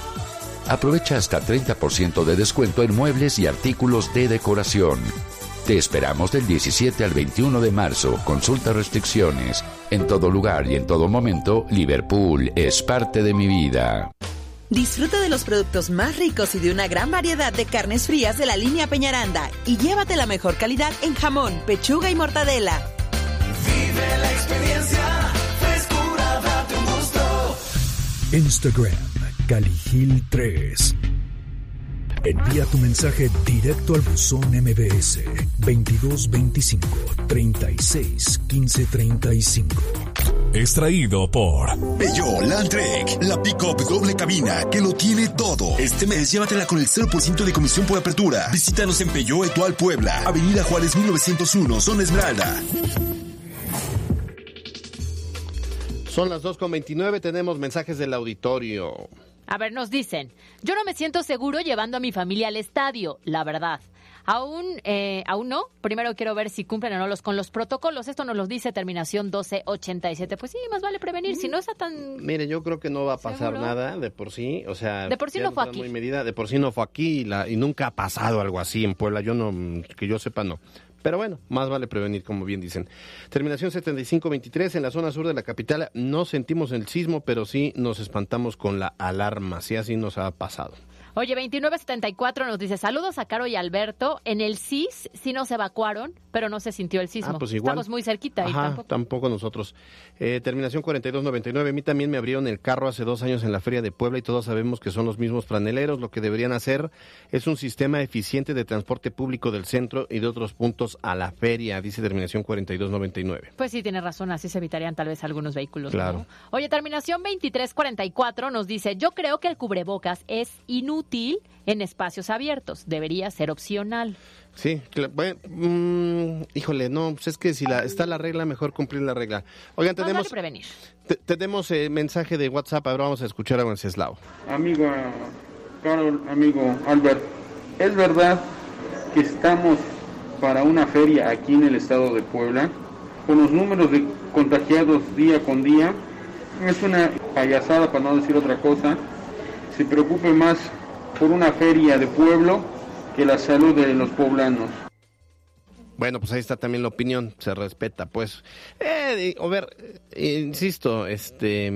Aprovecha hasta 30% de descuento en muebles y artículos de decoración. Te esperamos del 17 al 21 de marzo. Consulta restricciones. En todo lugar y en todo momento, Liverpool es parte de mi vida. Disfruta de los productos más ricos y de una gran variedad de carnes frías de la línea Peñaranda y llévate la mejor calidad en jamón, pechuga y mortadela. Vive la experiencia, frescura, date un gusto. Instagram, Caligil 3. Envía tu mensaje directo al buzón MBS 2225 36 15 35. Extraído por Peugeot Landtrek, la pick-up doble cabina que lo tiene todo. Este mes llévatela con el 0% de comisión por apertura. Visítanos en Peugeot Etual Puebla, Avenida Juárez 1901, Zona Esmeralda. Son las 2.29, tenemos mensajes del auditorio. A ver, nos dicen, yo no me siento seguro llevando a mi familia al estadio, la verdad. Aún, eh, aún no. Primero quiero ver si cumplen o no los con los protocolos. Esto nos lo dice terminación 1287. Pues sí, más vale prevenir. Si no está tan. Mire, yo creo que no va a pasar ¿Seguro? nada de por sí. O sea, De por sí no fue aquí. Muy medida, de por sí no fue aquí y, la- y nunca ha pasado algo así en Puebla. Yo no, que yo sepa, no. Pero bueno, más vale prevenir, como bien dicen. Terminación 7523, en la zona sur de la capital no sentimos el sismo, pero sí nos espantamos con la alarma. Sí, así nos ha pasado. Oye, 2974 nos dice, saludos a Caro y Alberto. En el CIS sí nos evacuaron, pero no se sintió el sismo. Ah, pues igual. Estamos muy cerquita y Ajá, tampoco. tampoco nosotros. Eh, terminación 4299. A mí también me abrieron el carro hace dos años en la Feria de Puebla y todos sabemos que son los mismos franeleros. Lo que deberían hacer es un sistema eficiente de transporte público del centro y de otros puntos a la feria, dice terminación 4299. Pues sí, tiene razón, así se evitarían tal vez algunos vehículos. ¿no? Claro. Oye, terminación 2344 nos dice, yo creo que el cubrebocas es inútil en espacios abiertos, debería ser opcional. Sí, bueno, mm, híjole, no, pues es que si la, está la regla, mejor cumplir la regla. Oigan, tenemos, vale prevenir. te- tenemos eh, mensaje de WhatsApp, ahora vamos a escuchar a Wenceslao. Amiga Carol, amigo Albert, ¿es verdad que estamos para una feria aquí en el estado de Puebla? Con los números de contagiados día con día, es una payasada para no decir otra cosa. Se preocupe más por una feria de pueblo que la salud de los poblanos. Bueno, pues ahí está también la opinión, se respeta, pues. Eh, a ver, eh, insisto, este,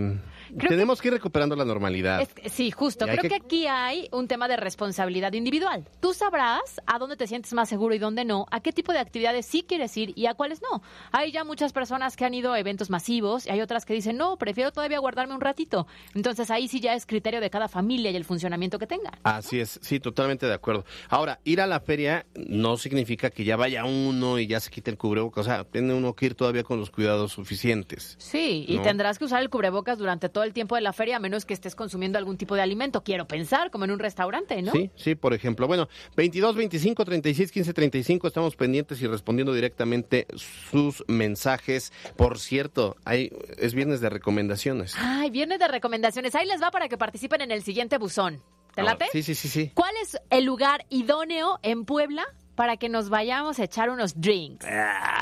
tenemos que ir recuperando la normalidad. Es sí, justo. Creo que... que- aquí hay un tema de responsabilidad individual. Tú sabrás a dónde te sientes más seguro y dónde no, a qué tipo de actividades sí quieres ir y a cuáles no. Hay ya muchas personas que han ido a eventos masivos y hay otras que dicen, no, prefiero todavía guardarme un ratito. Entonces ahí sí ya es criterio de cada familia y el funcionamiento que tenga. Así es, sí, totalmente de acuerdo. Ahora, ir a la feria no significa que ya vaya uno y ya se quite el cubrebocas. O sea, tiene uno que ir todavía con los cuidados suficientes. Sí, y No. tendrás que usar el cubrebocas durante todo el tiempo de la feria, a menos que estés consumiendo algún tipo de alimento. Quiero pensar, como en un restaurante, ¿no? Sí, sí, por ejemplo. Bueno, 22, 25, 36, 15, 35, estamos pendientes y respondiendo directamente sus mensajes. Por cierto, hay, es viernes de recomendaciones. Ay, viernes de recomendaciones. Ahí les va para que participen en el siguiente buzón. ¿Te late? Sí, sí, sí, sí. ¿Cuál es el lugar idóneo en Puebla para que nos vayamos a echar unos drinks?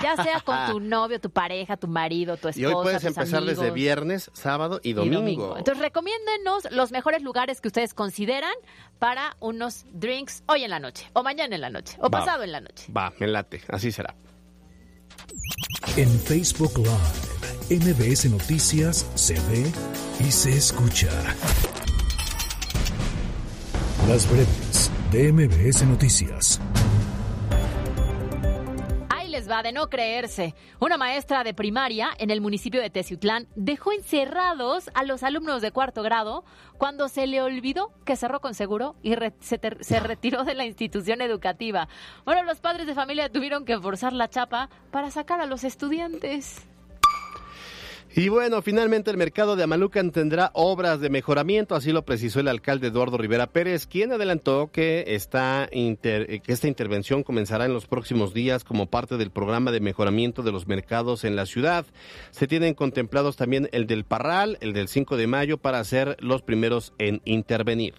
Ya sea con tu <laughs> novio, tu pareja, tu marido, tu esposa, Y hoy puedes tus empezar desde viernes, sábado y y domingo. Entonces, recomiéndenos los mejores lugares que ustedes consideran para unos drinks hoy en la noche, o mañana en la noche, o Va. pasado en la noche. Va, me late, así será. En Facebook Live, MBS Noticias se ve y se escucha. Las breves de MBS Noticias. Va de no creerse. Una maestra de primaria en el municipio de Teciutlán dejó encerrados a los alumnos de cuarto grado cuando se le olvidó que cerró con seguro y re- se, se <laughs> retiró de la institución educativa. Bueno, los padres de familia tuvieron que forzar la chapa para sacar a los estudiantes. Y bueno, finalmente el mercado de Amalucan tendrá obras de mejoramiento, así lo precisó el alcalde Eduardo Rivera Pérez, quien adelantó que esta, inter- que esta intervención comenzará en los próximos días como parte del programa de mejoramiento de los mercados en la ciudad. Se tienen contemplados también el del Parral, el del 5 de mayo, para ser los primeros en intervenir.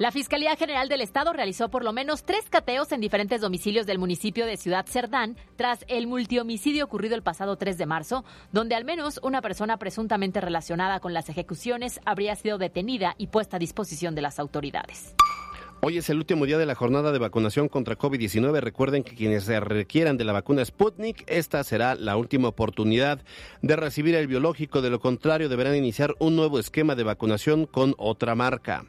La Fiscalía General del Estado realizó por lo menos tres cateos en diferentes domicilios del municipio de Ciudad Cerdán tras el multihomicidio ocurrido el pasado 3 de marzo, donde al menos una persona presuntamente relacionada con las ejecuciones habría sido detenida y puesta a disposición de las autoridades. Hoy es el último día de la jornada de vacunación contra COVID-19. Recuerden que quienes se requieran de la vacuna Sputnik, esta será la última oportunidad de recibir el biológico. De lo contrario, deberán iniciar un nuevo esquema de vacunación con otra marca.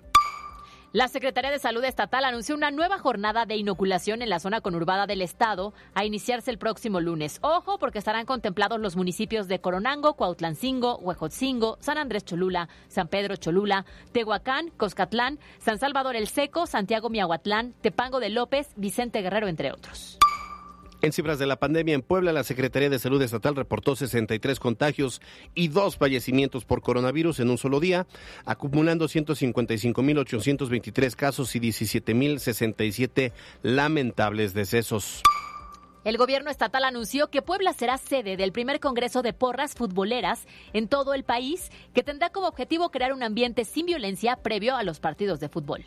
La Secretaría de Salud Estatal anunció una nueva jornada de inoculación en la zona conurbada del estado a iniciarse el próximo lunes. Ojo, porque estarán contemplados los municipios de Coronango, Cuautlancingo, Huejotzingo, San Andrés Cholula, San Pedro Cholula, Tehuacán, Coscatlán, San Salvador el Seco, Santiago Miahuatlán, Tepango de López, Vicente Guerrero, entre otros. En cifras de la pandemia en Puebla, la Secretaría de Salud Estatal reportó 63 contagios y dos fallecimientos por coronavirus en un solo día, acumulando 155.823 casos y 17.067 lamentables decesos. El gobierno estatal anunció que Puebla será sede del primer Congreso de Porras Futboleras en todo el país, que tendrá como objetivo crear un ambiente sin violencia previo a los partidos de fútbol.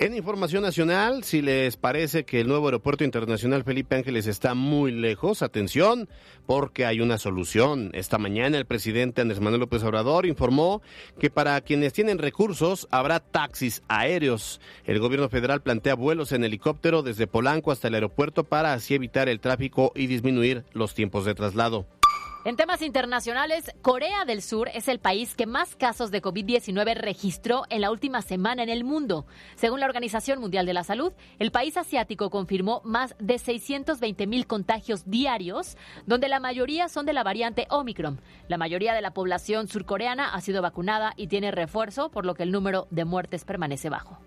En información nacional, si les parece que el nuevo aeropuerto internacional Felipe Ángeles está muy lejos, atención, porque hay una solución. Esta mañana el presidente Andrés Manuel López Obrador informó que para quienes tienen recursos habrá taxis aéreos. El gobierno federal plantea vuelos en helicóptero desde Polanco hasta el aeropuerto para así evitar el tráfico y disminuir los tiempos de traslado. En temas internacionales, Corea del Sur es el país que más casos de COVID-19 registró en la última semana en el mundo. Según la Organización Mundial de la Salud, el país asiático confirmó más de 620 mil contagios diarios, donde la mayoría son de la variante Omicron. La mayoría de la población surcoreana ha sido vacunada y tiene refuerzo, por lo que el número de muertes permanece bajo.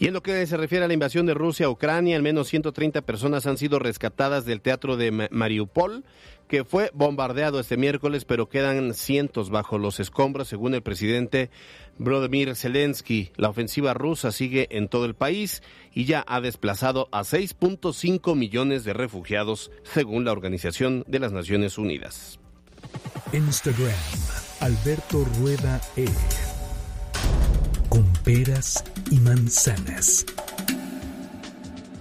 Y en lo que se refiere a la invasión de Rusia a Ucrania, al menos 130 personas han sido rescatadas del teatro de Mariupol, que fue bombardeado este miércoles, pero quedan cientos bajo los escombros, según el presidente Vladimir Zelensky. La ofensiva rusa sigue en todo el país y ya ha desplazado a 6.5 millones de refugiados, según la Organización de las Naciones Unidas. Instagram, Alberto Rueda E peras y manzanas.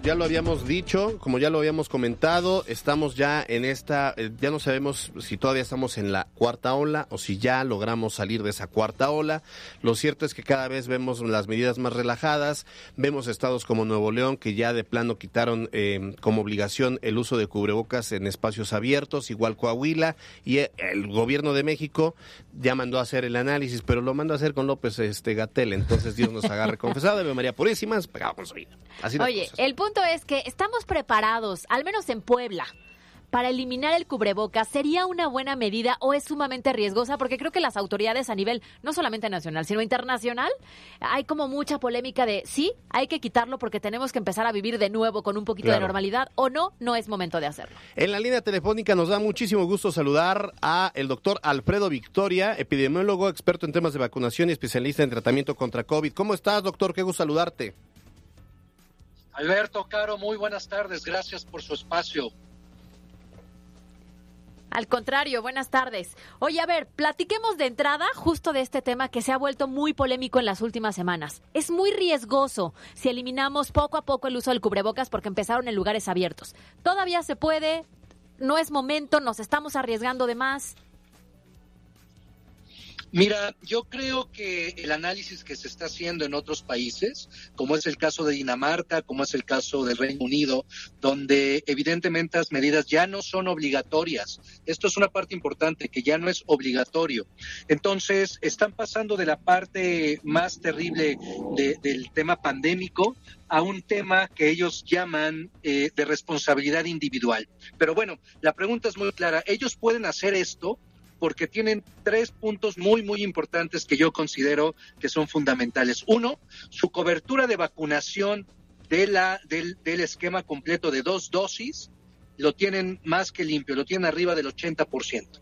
Ya lo habíamos dicho, como ya lo habíamos comentado, estamos ya en esta, eh, ya no sabemos si todavía estamos en la cuarta ola o si ya logramos salir de esa cuarta ola. Lo cierto es que cada vez vemos las medidas más relajadas, vemos estados como Nuevo León que ya de plano quitaron eh, como obligación el uso de cubrebocas en espacios abiertos, igual Coahuila, y eh, el gobierno de México ya mandó a hacer el análisis, pero lo mandó a hacer con López este Gatel, entonces Dios nos agarre <laughs> confesado, de María Purísima, pegado con su vida. Así Oye, el punto es que estamos preparados, al menos en Puebla, para eliminar el cubrebocas sería una buena medida o es sumamente riesgosa porque creo que las autoridades a nivel no solamente nacional sino internacional hay como mucha polémica de sí hay que quitarlo porque tenemos que empezar a vivir de nuevo con un poquito de normalidad o no no es momento de hacerlo. En la línea telefónica nos da muchísimo gusto saludar a el doctor Alfredo Victoria, epidemiólogo, experto en temas de vacunación y especialista en tratamiento contra COVID. ¿Cómo estás, doctor? Qué gusto saludarte. Alberto Caro, muy buenas tardes, gracias por su espacio. Al contrario, buenas tardes. Oye, a ver, platiquemos de entrada justo de este tema que se ha vuelto muy polémico en las últimas semanas. Es muy riesgoso si eliminamos poco a poco el uso del cubrebocas porque empezaron en lugares abiertos. Todavía se puede, no es momento, nos estamos arriesgando de más. Mira, yo creo que el análisis que se está haciendo en otros países, como es el caso de Dinamarca, como es el caso del Reino Unido, donde evidentemente las medidas ya no son obligatorias. Esto es una parte importante, que ya no es obligatorio. Entonces, están pasando de la parte más terrible del tema pandémico a un tema que ellos llaman eh, de responsabilidad individual. Pero bueno, la pregunta es muy clara. Ellos pueden hacer esto porque tienen tres puntos muy, muy importantes que yo considero que son fundamentales. Uno, su cobertura de vacunación de la, del, del esquema completo de dos dosis lo tienen más que limpio, lo tienen arriba del 80%.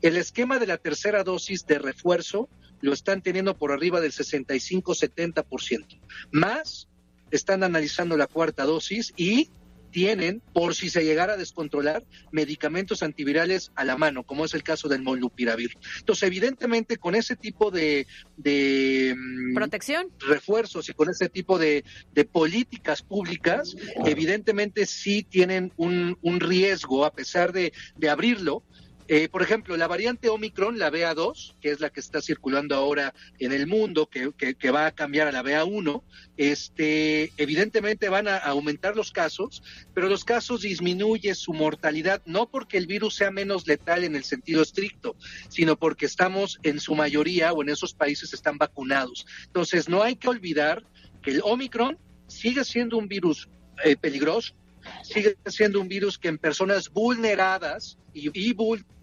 El esquema de la tercera dosis de refuerzo lo están teniendo por arriba del 65-70%. Más están analizando la cuarta dosis y tienen, por si se llegara a descontrolar, medicamentos antivirales a la mano, como es el caso del molnupiravir. Entonces, evidentemente, con ese tipo de, de mm, protección, refuerzos y con ese tipo de, de políticas públicas, evidentemente sí tienen un, un riesgo, a pesar de, de abrirlo, eh, por ejemplo, la variante Omicron, la BA2, que es la que está circulando ahora en el mundo, que, va a cambiar a la BA1, este, evidentemente van a aumentar los casos, pero los casos disminuye su mortalidad, no porque el virus sea menos letal en el sentido estricto, sino porque estamos en su mayoría o en esos países están vacunados. Entonces, no hay que olvidar que el Omicron sigue siendo un virus eh, peligroso, sigue siendo un virus que en personas vulneradas y,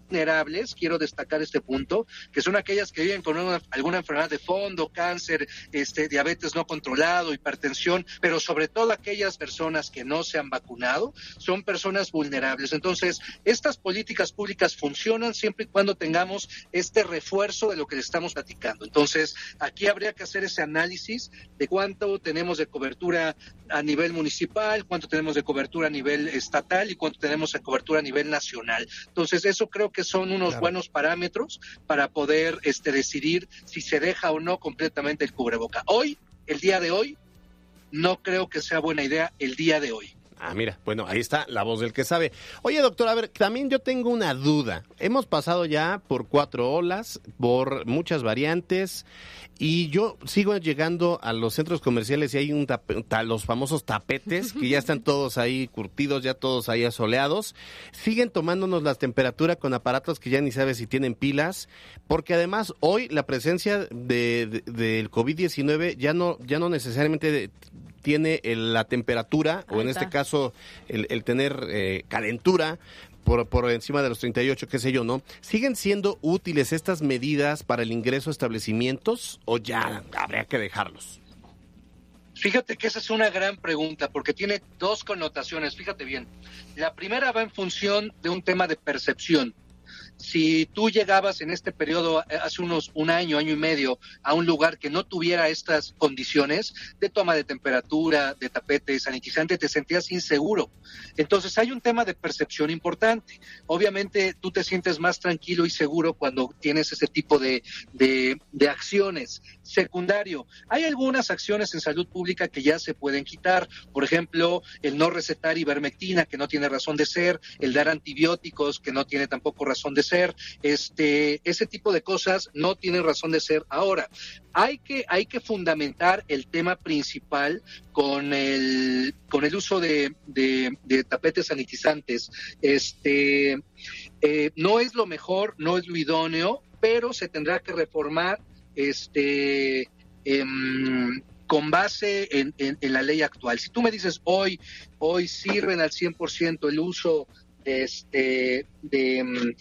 vulnerables, quiero destacar este punto, que son aquellas que viven con una- alguna enfermedad de fondo, cáncer, este, diabetes no controlado, hipertensión, pero sobre todo aquellas personas que no se han vacunado, son personas vulnerables. Entonces, estas políticas públicas funcionan siempre y cuando tengamos este refuerzo de lo que le estamos platicando. Entonces, aquí habría que hacer ese análisis de cuánto tenemos de cobertura a nivel municipal, cuánto tenemos de cobertura a nivel estatal y cuánto tenemos de cobertura a nivel nacional. Entonces, eso creo que son unos Claro. buenos parámetros para poder este, decidir si se deja o no completamente el cubreboca. Hoy, el día de hoy, no creo que sea buena idea el día de hoy. Ah, mira, bueno, ahí está la voz del que sabe. Oye, doctor, a ver, también yo tengo una duda. Hemos pasado ya por cuatro olas, por muchas variantes, y yo sigo llegando a los centros comerciales y hay un los famosos tapetes que ya están todos ahí curtidos, ya todos ahí asoleados. Siguen tomándonos la temperatura con aparatos que ya ni sabes si tienen pilas, porque además hoy la presencia de, de- del COVID-19 ya no, ya no necesariamente tiene el- la temperatura, o en está. este caso el, el tener eh, calentura por, por encima de los 38, qué sé yo, ¿no? ¿Siguen siendo útiles estas medidas para el ingreso a establecimientos o ya habría que dejarlos? Fíjate que esa es una gran pregunta porque tiene dos connotaciones. Fíjate bien. La primera va en función de un tema de percepción. Si tú llegabas en este periodo, eh, hace unos un año, año y medio, a un lugar que no tuviera estas condiciones de toma de temperatura, de tapete sanitizante, te sentías inseguro. Entonces hay un tema de percepción importante. Obviamente tú te sientes más tranquilo y seguro cuando tienes ese tipo de, de, de acciones. Secundario, hay algunas acciones en salud pública que ya se pueden quitar. Por ejemplo, el no recetar ivermectina, que no tiene razón de ser, el dar antibióticos, que no tiene tampoco razón de ser. Este, ese tipo de cosas no tienen razón de ser ahora. Hay que, hay que fundamentar el tema principal con el, con el uso de, tapetes sanitizantes. Este, eh, no es lo mejor, no es lo idóneo, pero se tendrá que reformar este, em, con base en, la ley actual. Si tú me dices hoy, hoy sirven al 100% el uso este, de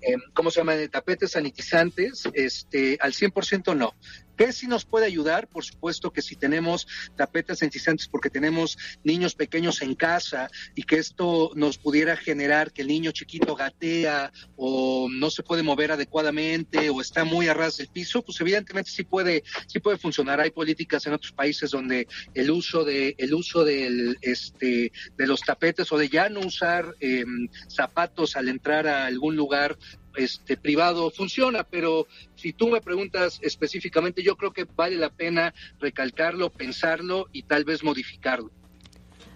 em, ¿cómo se llama?, de tapetes sanitizantes, este, al 100% no. ¿Qué sí nos puede ayudar? Por supuesto que si tenemos tapetes sanitizantes porque tenemos niños pequeños en casa y que esto nos pudiera generar que el niño chiquito gatea o no se puede mover adecuadamente o está muy a ras del piso, pues evidentemente sí puede, sí puede funcionar. Hay políticas en otros países donde el uso de, el uso del, este, de los tapetes o de ya no usar em, zapatos al entrar a algún lugar este privado funciona, pero si tú me preguntas específicamente, yo creo que vale la pena recalcarlo, pensarlo y tal vez modificarlo.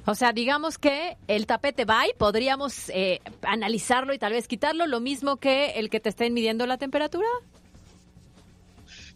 O sea, digamos que el tapete va y podríamos eh, analizarlo y tal vez quitarlo, lo mismo que el que te estén midiendo la temperatura.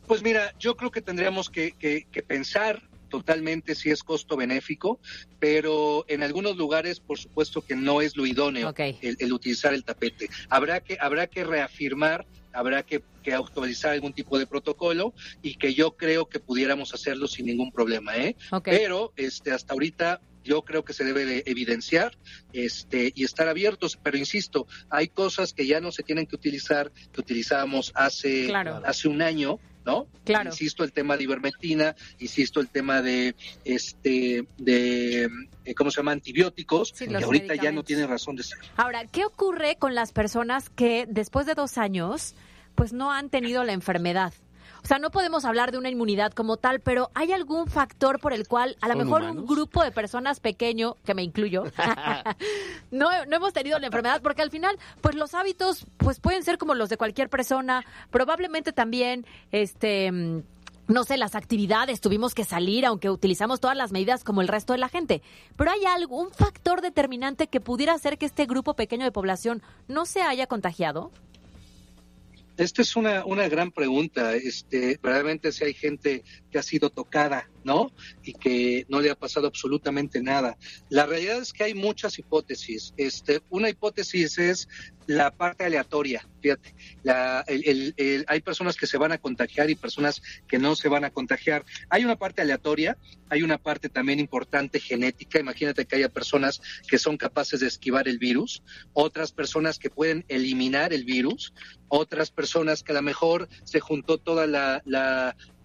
Pues mira, yo creo que tendríamos que, que- que pensar totalmente si es costo benéfico, pero en algunos lugares, por supuesto que no es lo idóneo el, el utilizar el tapete. Habrá que, habrá que reafirmar, habrá que, que actualizar algún tipo de protocolo y que yo creo que pudiéramos hacerlo sin ningún problema, ¿eh? Pero este, hasta ahorita yo creo que se debe de evidenciar este, y estar abiertos, pero insisto, hay cosas que ya no se tienen que utilizar, que utilizábamos hace, Claro. hace un año, ¿no? Claro. Insisto el tema de ivermectina, insisto el tema de este de eh, ¿cómo se llama? antibióticos, Sí, que ahorita ya no tienen razón de ser. Ahora, ¿qué ocurre con las personas que después de dos años, pues no han tenido la enfermedad? O sea, no podemos hablar de una inmunidad como tal, pero ¿hay algún factor por el cual a lo ¿Son mejor un grupo de personas pequeño, que me incluyo, <laughs> <laughs> no, no hemos tenido la enfermedad? Porque al final, pues los hábitos pues pueden ser como los de cualquier persona, probablemente también, este... no sé, las actividades, tuvimos que salir, aunque utilizamos todas las medidas como el resto de la gente. Pero hay algún factor determinante que pudiera hacer que este grupo pequeño de población no se haya contagiado. Esta es una, una gran pregunta. Este, realmente si hay gente que ha sido tocada, ¿no? Y que no le ha pasado absolutamente nada. La realidad es que hay muchas hipótesis. Este, una hipótesis es la parte aleatoria, fíjate, la, el- el- hay personas que se van a contagiar y personas que no se van a contagiar. Hay una parte aleatoria, hay una parte también importante genética, imagínate que haya personas que son capaces de esquivar el virus, otras personas que pueden eliminar el virus, otras personas que a lo mejor se juntó toda la,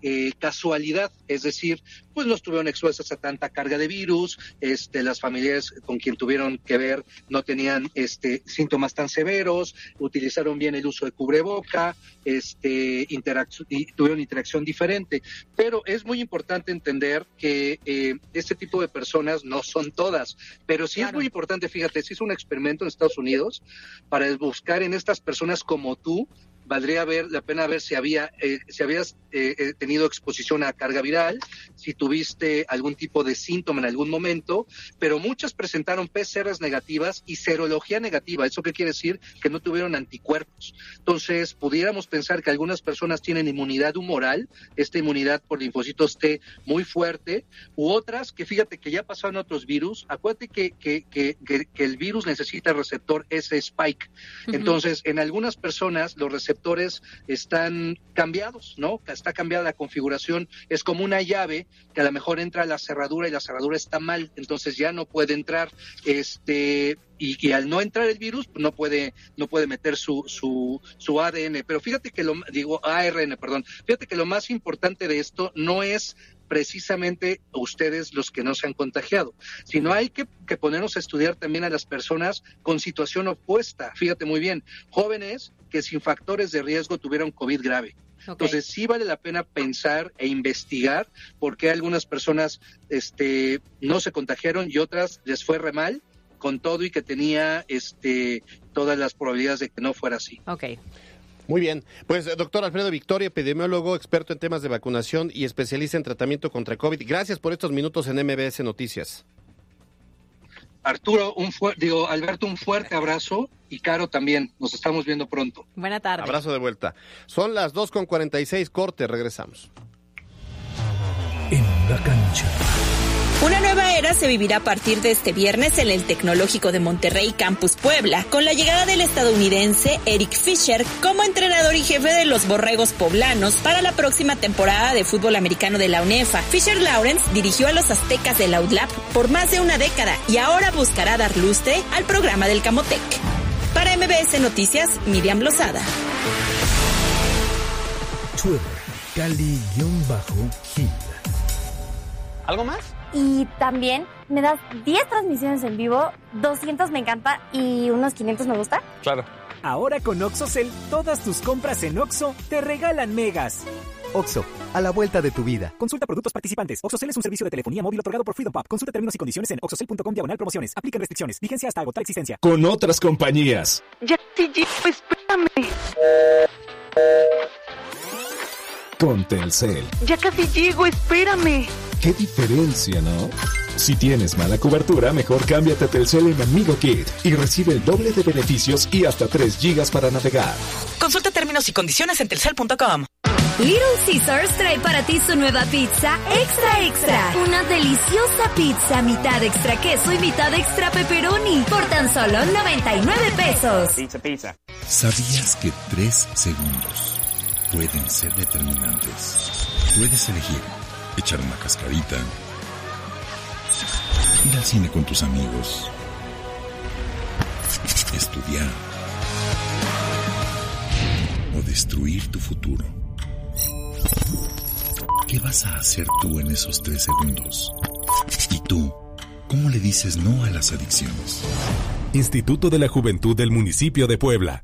eh, casualidad, es decir, pues no estuvieron expuestas a tanta carga de virus, este, las familias con quien tuvieron que ver no tenían este, síntomas tan severos, utilizaron bien el uso de cubreboca, este, y tuvieron interacción diferente. Pero es muy importante entender que eh, este tipo de personas no son todas, pero sí es muy importante, fíjate, se hizo un experimento en Estados Unidos para buscar en estas personas como tú, valdría ver la pena ver si había eh, si habías eh, eh, tenido exposición a carga viral, si tuviste algún tipo de síntoma en algún momento, pero muchas presentaron PCRs negativas y serología negativa. ¿Eso qué quiere decir? Que no tuvieron anticuerpos. Entonces, pudiéramos pensar que algunas personas tienen inmunidad humoral, esta inmunidad por linfocitos T muy fuerte, u otras que fíjate que ya pasaron otros virus. Acuérdate que, que, que, que- el virus necesita receptor S spike. Ujú. Entonces, en algunas personas los receptores están cambiados, ¿no? Está cambiada la configuración. Es como una llave que a lo mejor entra a la cerradura y la cerradura está mal, entonces ya no puede entrar. Este y, al no entrar el virus no puede no puede meter su su su ADN. Pero fíjate que lo digo ARN, perdón. Fíjate que lo más importante de esto no es precisamente ustedes los que no se han contagiado, sino hay que, que ponernos a estudiar también a las personas con situación opuesta. Fíjate muy bien, jóvenes que sin factores de riesgo tuvieron COVID grave. Entonces sí vale la pena pensar e investigar por qué algunas personas este, no se contagiaron y otras les fue re mal con todo y que tenía este, todas las probabilidades de que no fuera así. Ok. Muy bien. Pues, eh, doctor Alfredo Victoria, epidemiólogo, experto en temas de vacunación y especialista en tratamiento contra COVID. Gracias por estos minutos en MBS Noticias. Arturo, un digo, Alberto, un fuerte abrazo y Caro también. Nos estamos viendo pronto. Buena tarde. Abrazo de vuelta. Son las 2 con 46 corte, regresamos. En la cancha. Una nueva era se vivirá a partir de este viernes en el Tecnológico de Monterrey Campus Puebla, con la llegada del estadounidense Eric Fisher como entrenador y jefe de los Borregos Poblanos para la próxima temporada de fútbol americano de la UNEFA. Fisher Lawrence dirigió a los aztecas del Outlap por más de una década y ahora buscará dar lustre al programa del Camotec. Para MBS Noticias, Miriam Lozada. Twitter, Cali-Gil. ¿Algo más? Y también me das 10 transmisiones en vivo, 200 me encanta y unos 500 me gusta. Claro. Ahora con OxoCell, todas tus compras en Oxo te regalan megas. Oxo, a la vuelta de tu vida. Consulta productos participantes. OxoCell es un servicio de telefonía móvil otorgado por Freedom Pop. Consulta términos y condiciones en oxocell.com diagonal promociones. Aplican restricciones. Vigencia hasta agotar existencia. Con otras compañías. Ya espérame. Con Telcel. Ya casi llego, espérame. Qué diferencia, ¿no? Si tienes mala cobertura, mejor cámbiate a Telcel en Amigo Kit y recibe el doble de beneficios y hasta 3 gigas para navegar. Consulta términos y condiciones en telcel.com. Little Caesars trae para ti su nueva pizza extra extra. Una deliciosa pizza mitad extra queso y mitad extra pepperoni por tan solo 99 pesos. Pizza, pizza. ¿Sabías que tres segundos pueden ser determinantes? Puedes elegir echar una cascarita, ir al cine con tus amigos, estudiar o destruir tu futuro. ¿Qué vas a hacer tú en esos tres segundos? ¿Y tú? ¿Cómo le dices no a las adicciones? Instituto de la Juventud del Municipio de Puebla.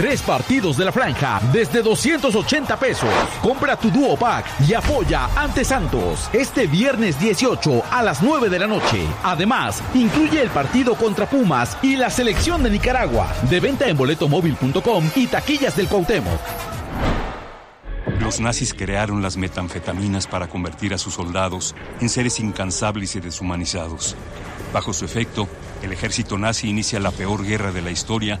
Tres partidos de la franja desde 280 pesos. Compra tu dúo pack y apoya ante Santos este viernes 18 a las 9 de la noche. Además, incluye el partido contra Pumas y la selección de Nicaragua. De venta en boletomóvil.com y taquillas del Cuauhtémoc. Los nazis crearon las metanfetaminas para convertir a sus soldados en seres incansables y deshumanizados. Bajo su efecto, el ejército nazi inicia la peor guerra de la historia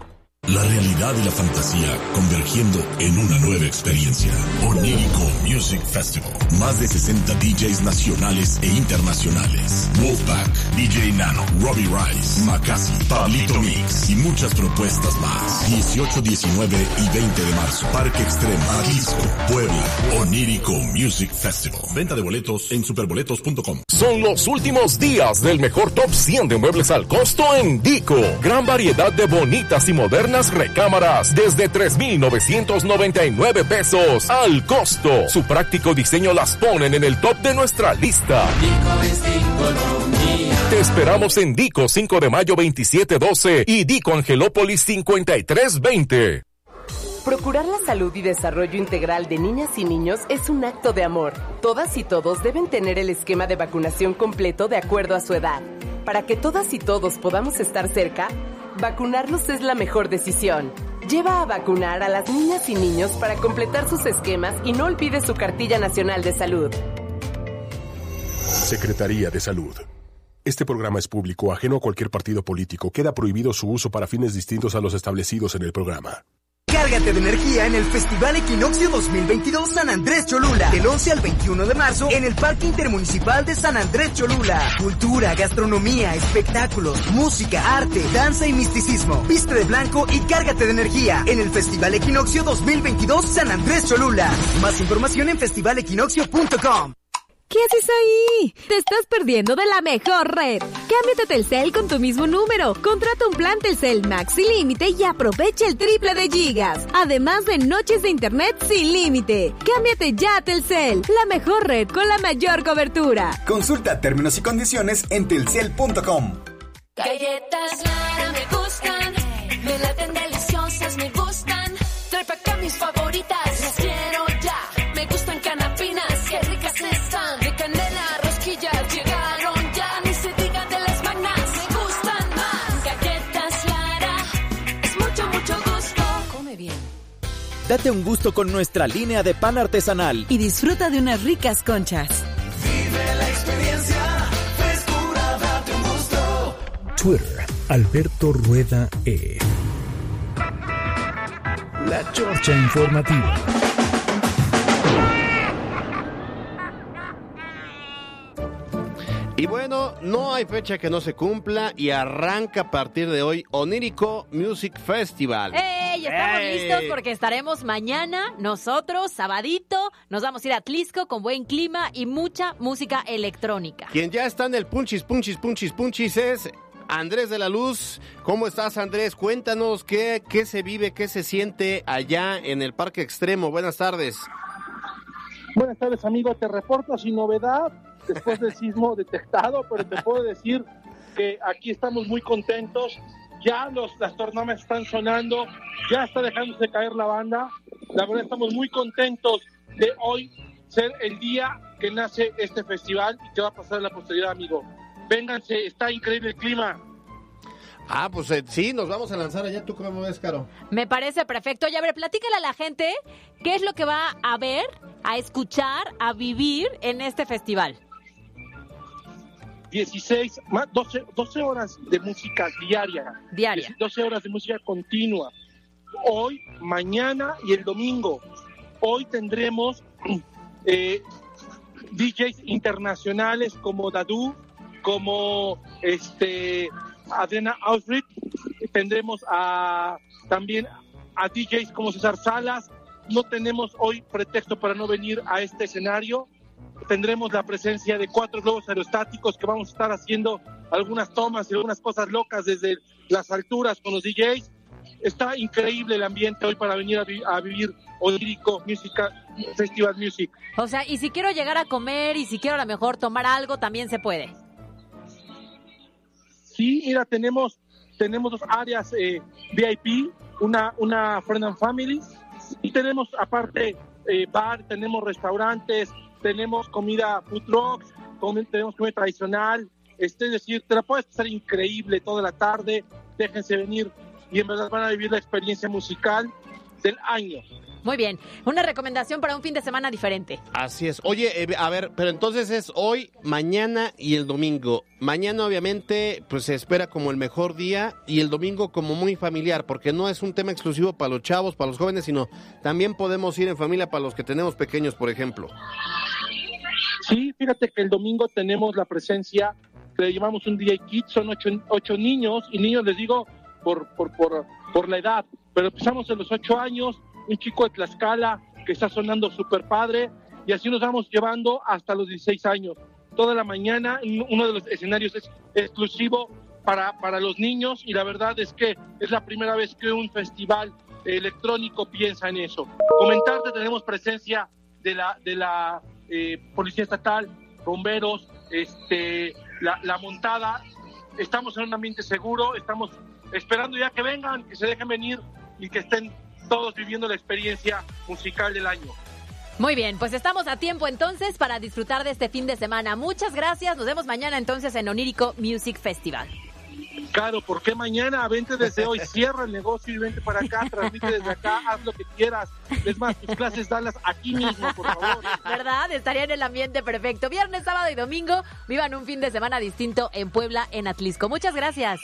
La realidad y la fantasía convergiendo en una nueva experiencia. Onírico Music Festival. Más de 60 DJs nacionales e internacionales. Wolfpack, DJ Nano, Robbie Rice, Macasi, Pablito Mix y muchas propuestas más. 18, 19 y 20 de marzo. Parque Extremo, Jalisco, Puebla. Onírico Music Festival. Venta de boletos en superboletos.com. Son los últimos días del mejor top 100 de muebles al costo en Dico. Gran variedad de bonitas y modernas recámaras desde 3,999 pesos al costo. Su práctico diseño las ponen en el top de nuestra lista. Te esperamos en Dico 5 de mayo 2712 y Dico Angelópolis 5320. Procurar la salud y desarrollo integral de niñas y niños es un acto de amor. Todas y todos deben tener el esquema de vacunación completo de acuerdo a su edad. Para que todas y todos podamos estar cerca, vacunarlos es la mejor decisión. Lleva a vacunar a las niñas y niños para completar sus esquemas y no olvide su cartilla nacional de salud. Secretaría de Salud. Este programa es público, ajeno a cualquier partido político. Queda prohibido su uso para fines distintos a los establecidos en el programa. Cárgate de energía en el Festival Equinoccio 2022 San Andrés Cholula. Del 11 al 21 de marzo en el Parque Intermunicipal de San Andrés Cholula. Cultura, gastronomía, espectáculos, música, arte, danza y misticismo. Viste de blanco y cárgate de energía en el Festival Equinoccio 2022 San Andrés Cholula. Más información en festivalequinoccio.com. ¿Qué haces ahí? Te estás perdiendo de la mejor red. Cámbiate a Telcel con tu mismo número. Contrata un plan Telcel Maxi Límite y aprovecha el triple de gigas. Además de noches de internet sin límite. Cámbiate ya a Telcel, la mejor red con la mayor cobertura. Consulta términos y condiciones en telcel.com. Galletas Lara me gustan, me laten deliciosas, me gustan. Trae pa' acá mis favoritas, Date un gusto con nuestra línea de pan artesanal. Y disfruta de unas ricas conchas. Vive la experiencia, frescura, date un gusto. Twitter, Alberto Rueda E. La Chorcha Informativa. Y bueno, no hay fecha que no se cumpla y arranca a partir de hoy Onírico Music Festival. ¡Ey! Estamos ¡Ey! listos porque estaremos mañana, nosotros, sabadito, nos vamos a ir a Tlisco con buen clima y mucha música electrónica. Quien ya está en el punchis, punchis, punchis, punchis es Andrés de la Luz. ¿Cómo estás, Andrés? Cuéntanos qué, qué se vive, qué se siente allá en el Parque Extremo. Buenas tardes. Buenas tardes, amigo. Te reporto sin novedad después del sismo detectado, pero te puedo decir que aquí estamos muy contentos. Ya los, las tornamas están sonando, ya está dejándose caer la banda. La verdad, estamos muy contentos de hoy ser el día que nace este festival y que va a pasar en la posteridad, amigo. Vénganse, está increíble el clima. Ah, pues eh, sí, nos vamos a lanzar allá. ¿Tú cómo ves, Caro? Me parece perfecto. Y a ver, platícale a la gente qué es lo que va a ver, a escuchar, a vivir en este festival. 16, más 12, 12 horas de música diaria. Diaria. 12 horas de música continua. Hoy, mañana y el domingo. Hoy tendremos <clears throat> eh, DJs internacionales como Dadu, como este Adriana Ausrit. Tendremos a, también a DJs como César Salas. No tenemos hoy pretexto para no venir a este escenario. Tendremos la presencia de cuatro globos aerostáticos que vamos a estar haciendo algunas tomas y algunas cosas locas desde las alturas con los DJs. Está increíble el ambiente hoy para venir a, vi- a vivir Onírico Musical Festival Music. O sea, y si quiero llegar a comer y si quiero a lo mejor tomar algo, también se puede. Sí, mira, tenemos, tenemos dos áreas eh, VIP, una, una Friend and Family, y tenemos aparte eh, bar, tenemos restaurantes, tenemos comida food trucks, tenemos comida tradicional, este, es decir, te la puedes pasar increíble toda la tarde, déjense venir y en verdad van a vivir la experiencia musical del año. Muy bien. Una recomendación para un fin de semana diferente. Así es. Oye, eh, a ver, pero entonces es hoy, mañana y el domingo. Mañana obviamente pues se espera como el mejor día y el domingo como muy familiar, porque no es un tema exclusivo para los chavos, para los jóvenes, sino también podemos ir en familia para los que tenemos pequeños, por ejemplo. Sí, fíjate que el domingo tenemos la presencia, le llamamos un DJ Kit, son ocho, niños, y niños les digo por, por, por, por la edad, pero empezamos en los ocho años, un chico de Tlaxcala que está sonando súper padre, y así nos vamos llevando hasta los 16 años. Toda la mañana, uno de los escenarios es exclusivo para, para los niños, y la verdad es que es la primera vez que un festival electrónico piensa en eso. Comentarte, tenemos presencia de la, de la eh, Policía Estatal, bomberos, este, la, la montada. Estamos en un ambiente seguro, estamos esperando ya que vengan, que se dejen venir y que estén todos viviendo la experiencia musical del año. Muy bien, pues estamos a tiempo entonces para disfrutar de este fin de semana. Muchas gracias. Nos vemos mañana entonces en Onírico Music Festival. Claro, ¿por qué mañana? Vente desde hoy, cierra el negocio y vente para acá, transmite desde acá, haz lo que quieras. Es más, tus clases dalas aquí mismo, por favor. ¿Verdad? Estaría en el ambiente perfecto. Viernes, sábado y domingo, vivan un fin de semana distinto en Puebla, en Atlisco. Muchas gracias.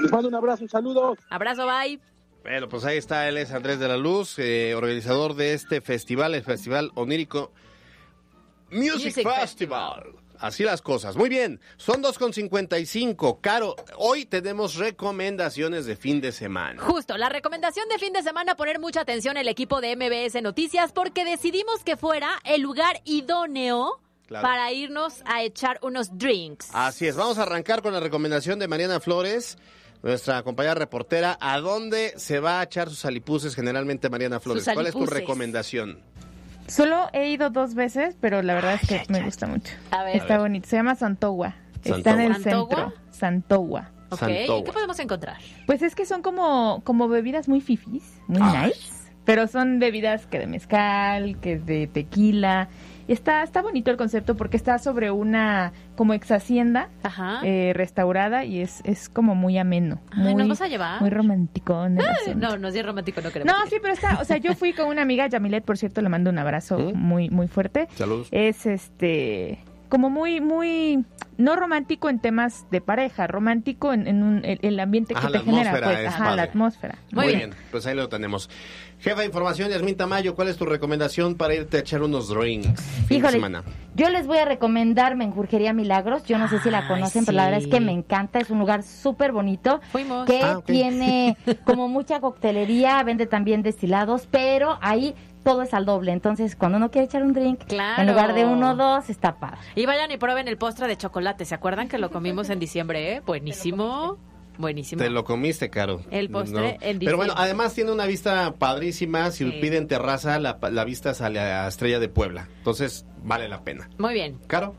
Les mando un abrazo, saludos. Abrazo, bye. Bueno, pues ahí está, él es Andrés de la Luz, eh, organizador de este festival, el Festival Onírico Music, Music Festival. Así las cosas. Muy bien, son 2.55. Caro, hoy tenemos recomendaciones de fin de semana. Justo, la recomendación de fin de semana, poner mucha atención el equipo de MBS Noticias porque decidimos que fuera el lugar idóneo Claro. para irnos a echar unos drinks. Así es, vamos a arrancar con la recomendación de Mariana Flores, nuestra compañera reportera. ¿A dónde se va a echar sus alipuses generalmente Mariana Flores? ¿Cuál es tu recomendación? Solo he ido dos veces, pero la verdad es que me gusta mucho. A ver. Está A ver. bonito. Se llama Santogua. Está en el ¿Santogua? centro. Santogua. Ok, Santogua. ¿y qué podemos encontrar? Pues es que son como, como bebidas muy fifis, muy Ay. nice. Pero son bebidas que de mezcal, que de tequila. Está, está bonito el concepto porque está sobre una como ex hacienda Ajá. eh, restaurada y es, es como muy ameno. Ay, muy, ¿nos vas a llevar? Muy romántico. asunto. No, no, es romántico, no queremos. No, sí, pero está, o sea, yo fui con una amiga, Yamilet, por cierto, le mando un abrazo muy, muy fuerte. Saludos. Es este, como muy, muy, no romántico en temas de pareja, romántico en, en un- el, el ambiente que Ajá, te la genera, atmósfera pues, es ajá, la atmósfera. Muy, bien. pues ahí lo tenemos. Jefa de información, Yasmín Tamayo, ¿cuál es tu recomendación para irte a echar unos drinks fin de semana? yo les voy a recomendar Menjurjería Milagros. Yo no sé si la Ay, conocen, pero la verdad es que me encanta. Es un lugar súper bonito Fuimos. que Ah, tiene <laughs> como mucha coctelería, vende también destilados, pero ahí todo es al doble. Entonces, cuando uno quiere echar un drink, Claro. en lugar de uno o dos, está padre. Y vayan y prueben el postre de chocolate. ¿Se acuerdan que lo comimos en diciembre? eh? Buenísimo. Buenísimo. Te lo comiste, Caro. El postre en Pero bueno, además tiene una vista padrísima. Si Sí. piden terraza, la, la vista sale a Estrella de Puebla. Entonces, vale la pena. Muy bien. Caro.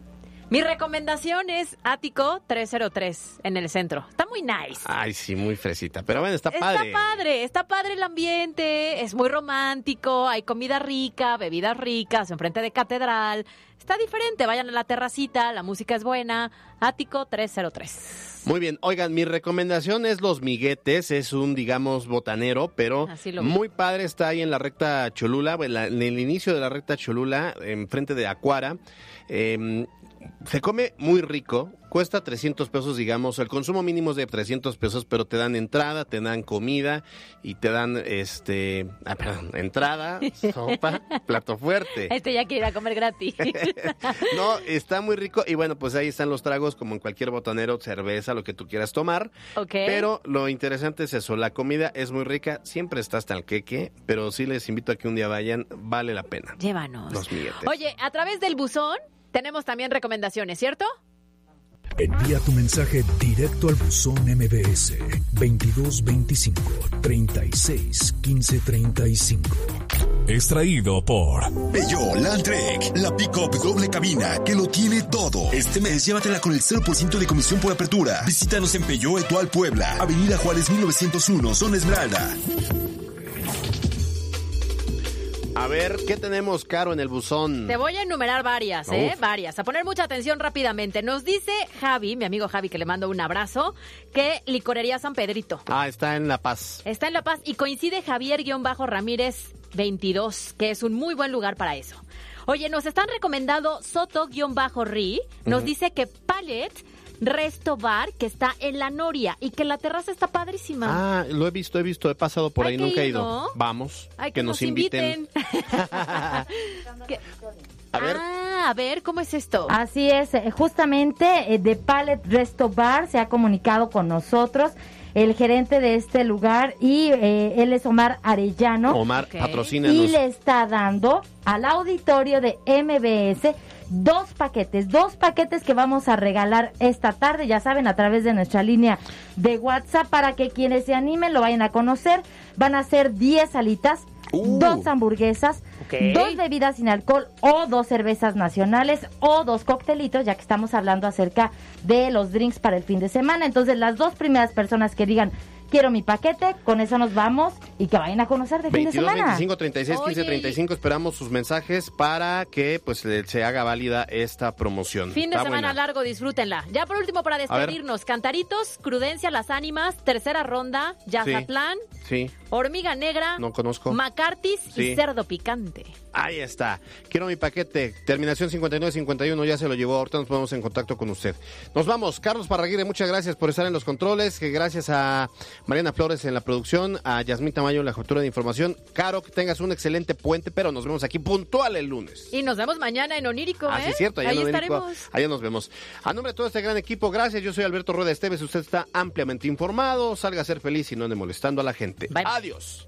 Mi recomendación es Ático 303 en el centro. Está muy nice. Ay, sí, muy fresita. Pero bueno, está Está padre. padre, está padre el ambiente, es muy romántico, hay comida rica, bebidas ricas, enfrente de catedral. Está diferente, vayan a la terracita, la música es buena. Ático 303. Muy bien, oigan, mi recomendación es Los Miguetes, es un, digamos, botanero, pero muy padre, está ahí en la recta Cholula, en, el inicio de la recta Cholula, enfrente de Acuara. Eh, se come muy rico, cuesta 300 pesos, digamos, el consumo mínimo es de 300 pesos, pero te dan entrada, te dan comida y te dan, este, ah, perdón, entrada, <laughs> sopa, plato fuerte. Este ya quiere ir a comer gratis. <laughs> No, está muy rico y bueno, pues ahí están los tragos como en cualquier botanero, cerveza, lo que tú quieras tomar. Ok. Pero lo interesante es eso, la comida es muy rica, siempre está hasta el queque, pero sí les invito a que un día vayan, vale la pena. Llévanos. Los milletes. Oye, a través del buzón tenemos también recomendaciones, ¿cierto? Envía tu mensaje directo al buzón MBS 2225 36 15 35. Extraído por Peugeot Landtrek, la pick-up doble cabina que lo tiene todo. Este mes llévatela con el 0% de comisión por apertura. Visítanos en Peugeot Etual Puebla, Avenida Juárez 1901, Zona Esmeralda. A ver, ¿qué tenemos, Caro, en el buzón? Te voy a enumerar varias, ¿eh? Uf. Varias. A poner mucha atención rápidamente. Nos dice Javi, mi amigo Javi, que le mando un abrazo, que Licorería San Pedrito. Ah, está en La Paz. Está en La Paz y coincide Javier-Ramírez 22, que es un muy buen lugar para eso. Oye, nos están recomendando Soto-Ri. Nos dice que Palette Resto Bar, que está en La Noria y que la terraza está padrísima. Ah, lo he visto, he visto, he pasado por Hay ahí, que nunca he ido. ¿no? Vamos, que, nos inviten. <laughs> A ver. Ah, a ver, ¿cómo es esto? Así es, eh, justamente eh, de Palette Resto Bar se ha comunicado con nosotros el gerente de este lugar y eh, él es Omar Arellano. Omar, patrocínanos. Y le está dando al auditorio de MBS dos paquetes, dos paquetes que vamos a regalar esta tarde, ya saben, a través de nuestra línea de WhatsApp para que quienes se animen lo vayan a conocer. Van a ser 10 alitas, Uh. dos hamburguesas, dos bebidas sin alcohol o dos cervezas nacionales o dos coctelitos, ya que estamos hablando acerca de los drinks para el fin de semana. Entonces, las dos primeras personas que digan quiero mi paquete, con eso nos vamos y que vayan a conocer de fin de 22, semana. 25, 36, 15, Oye, 35. Esperamos sus mensajes para que pues se haga válida esta promoción. Fin de Está semana buena. largo, disfrútenla. Ya por último, para despedirnos, Cantaritos, Crudencia, Las Ánimas, tercera ronda, Yazatlán, Sí, Hormiga Negra, no conozco. Macartis Sí. y Cerdo Picante. Ahí está. Quiero mi paquete. Terminación 5951 ya se lo llevó. Ahorita nos ponemos en contacto con usted. Nos vamos. Carlos Parraguirre, muchas gracias por estar en los controles. Gracias a Mariana Flores en la producción, a Yasmín Tamayo en la captura de información. Caro, que tengas un excelente puente, pero nos vemos aquí puntual el lunes. Y nos vemos mañana en Onírico, Ah, ¿eh? sí, es cierto. Allá Ahí en Onírico. estaremos. Allá nos vemos. A nombre de todo este gran equipo, gracias. Yo soy Alberto Rueda Esteves. Usted está ampliamente informado. Salga a ser feliz y no ande molestando a la gente. Adiós.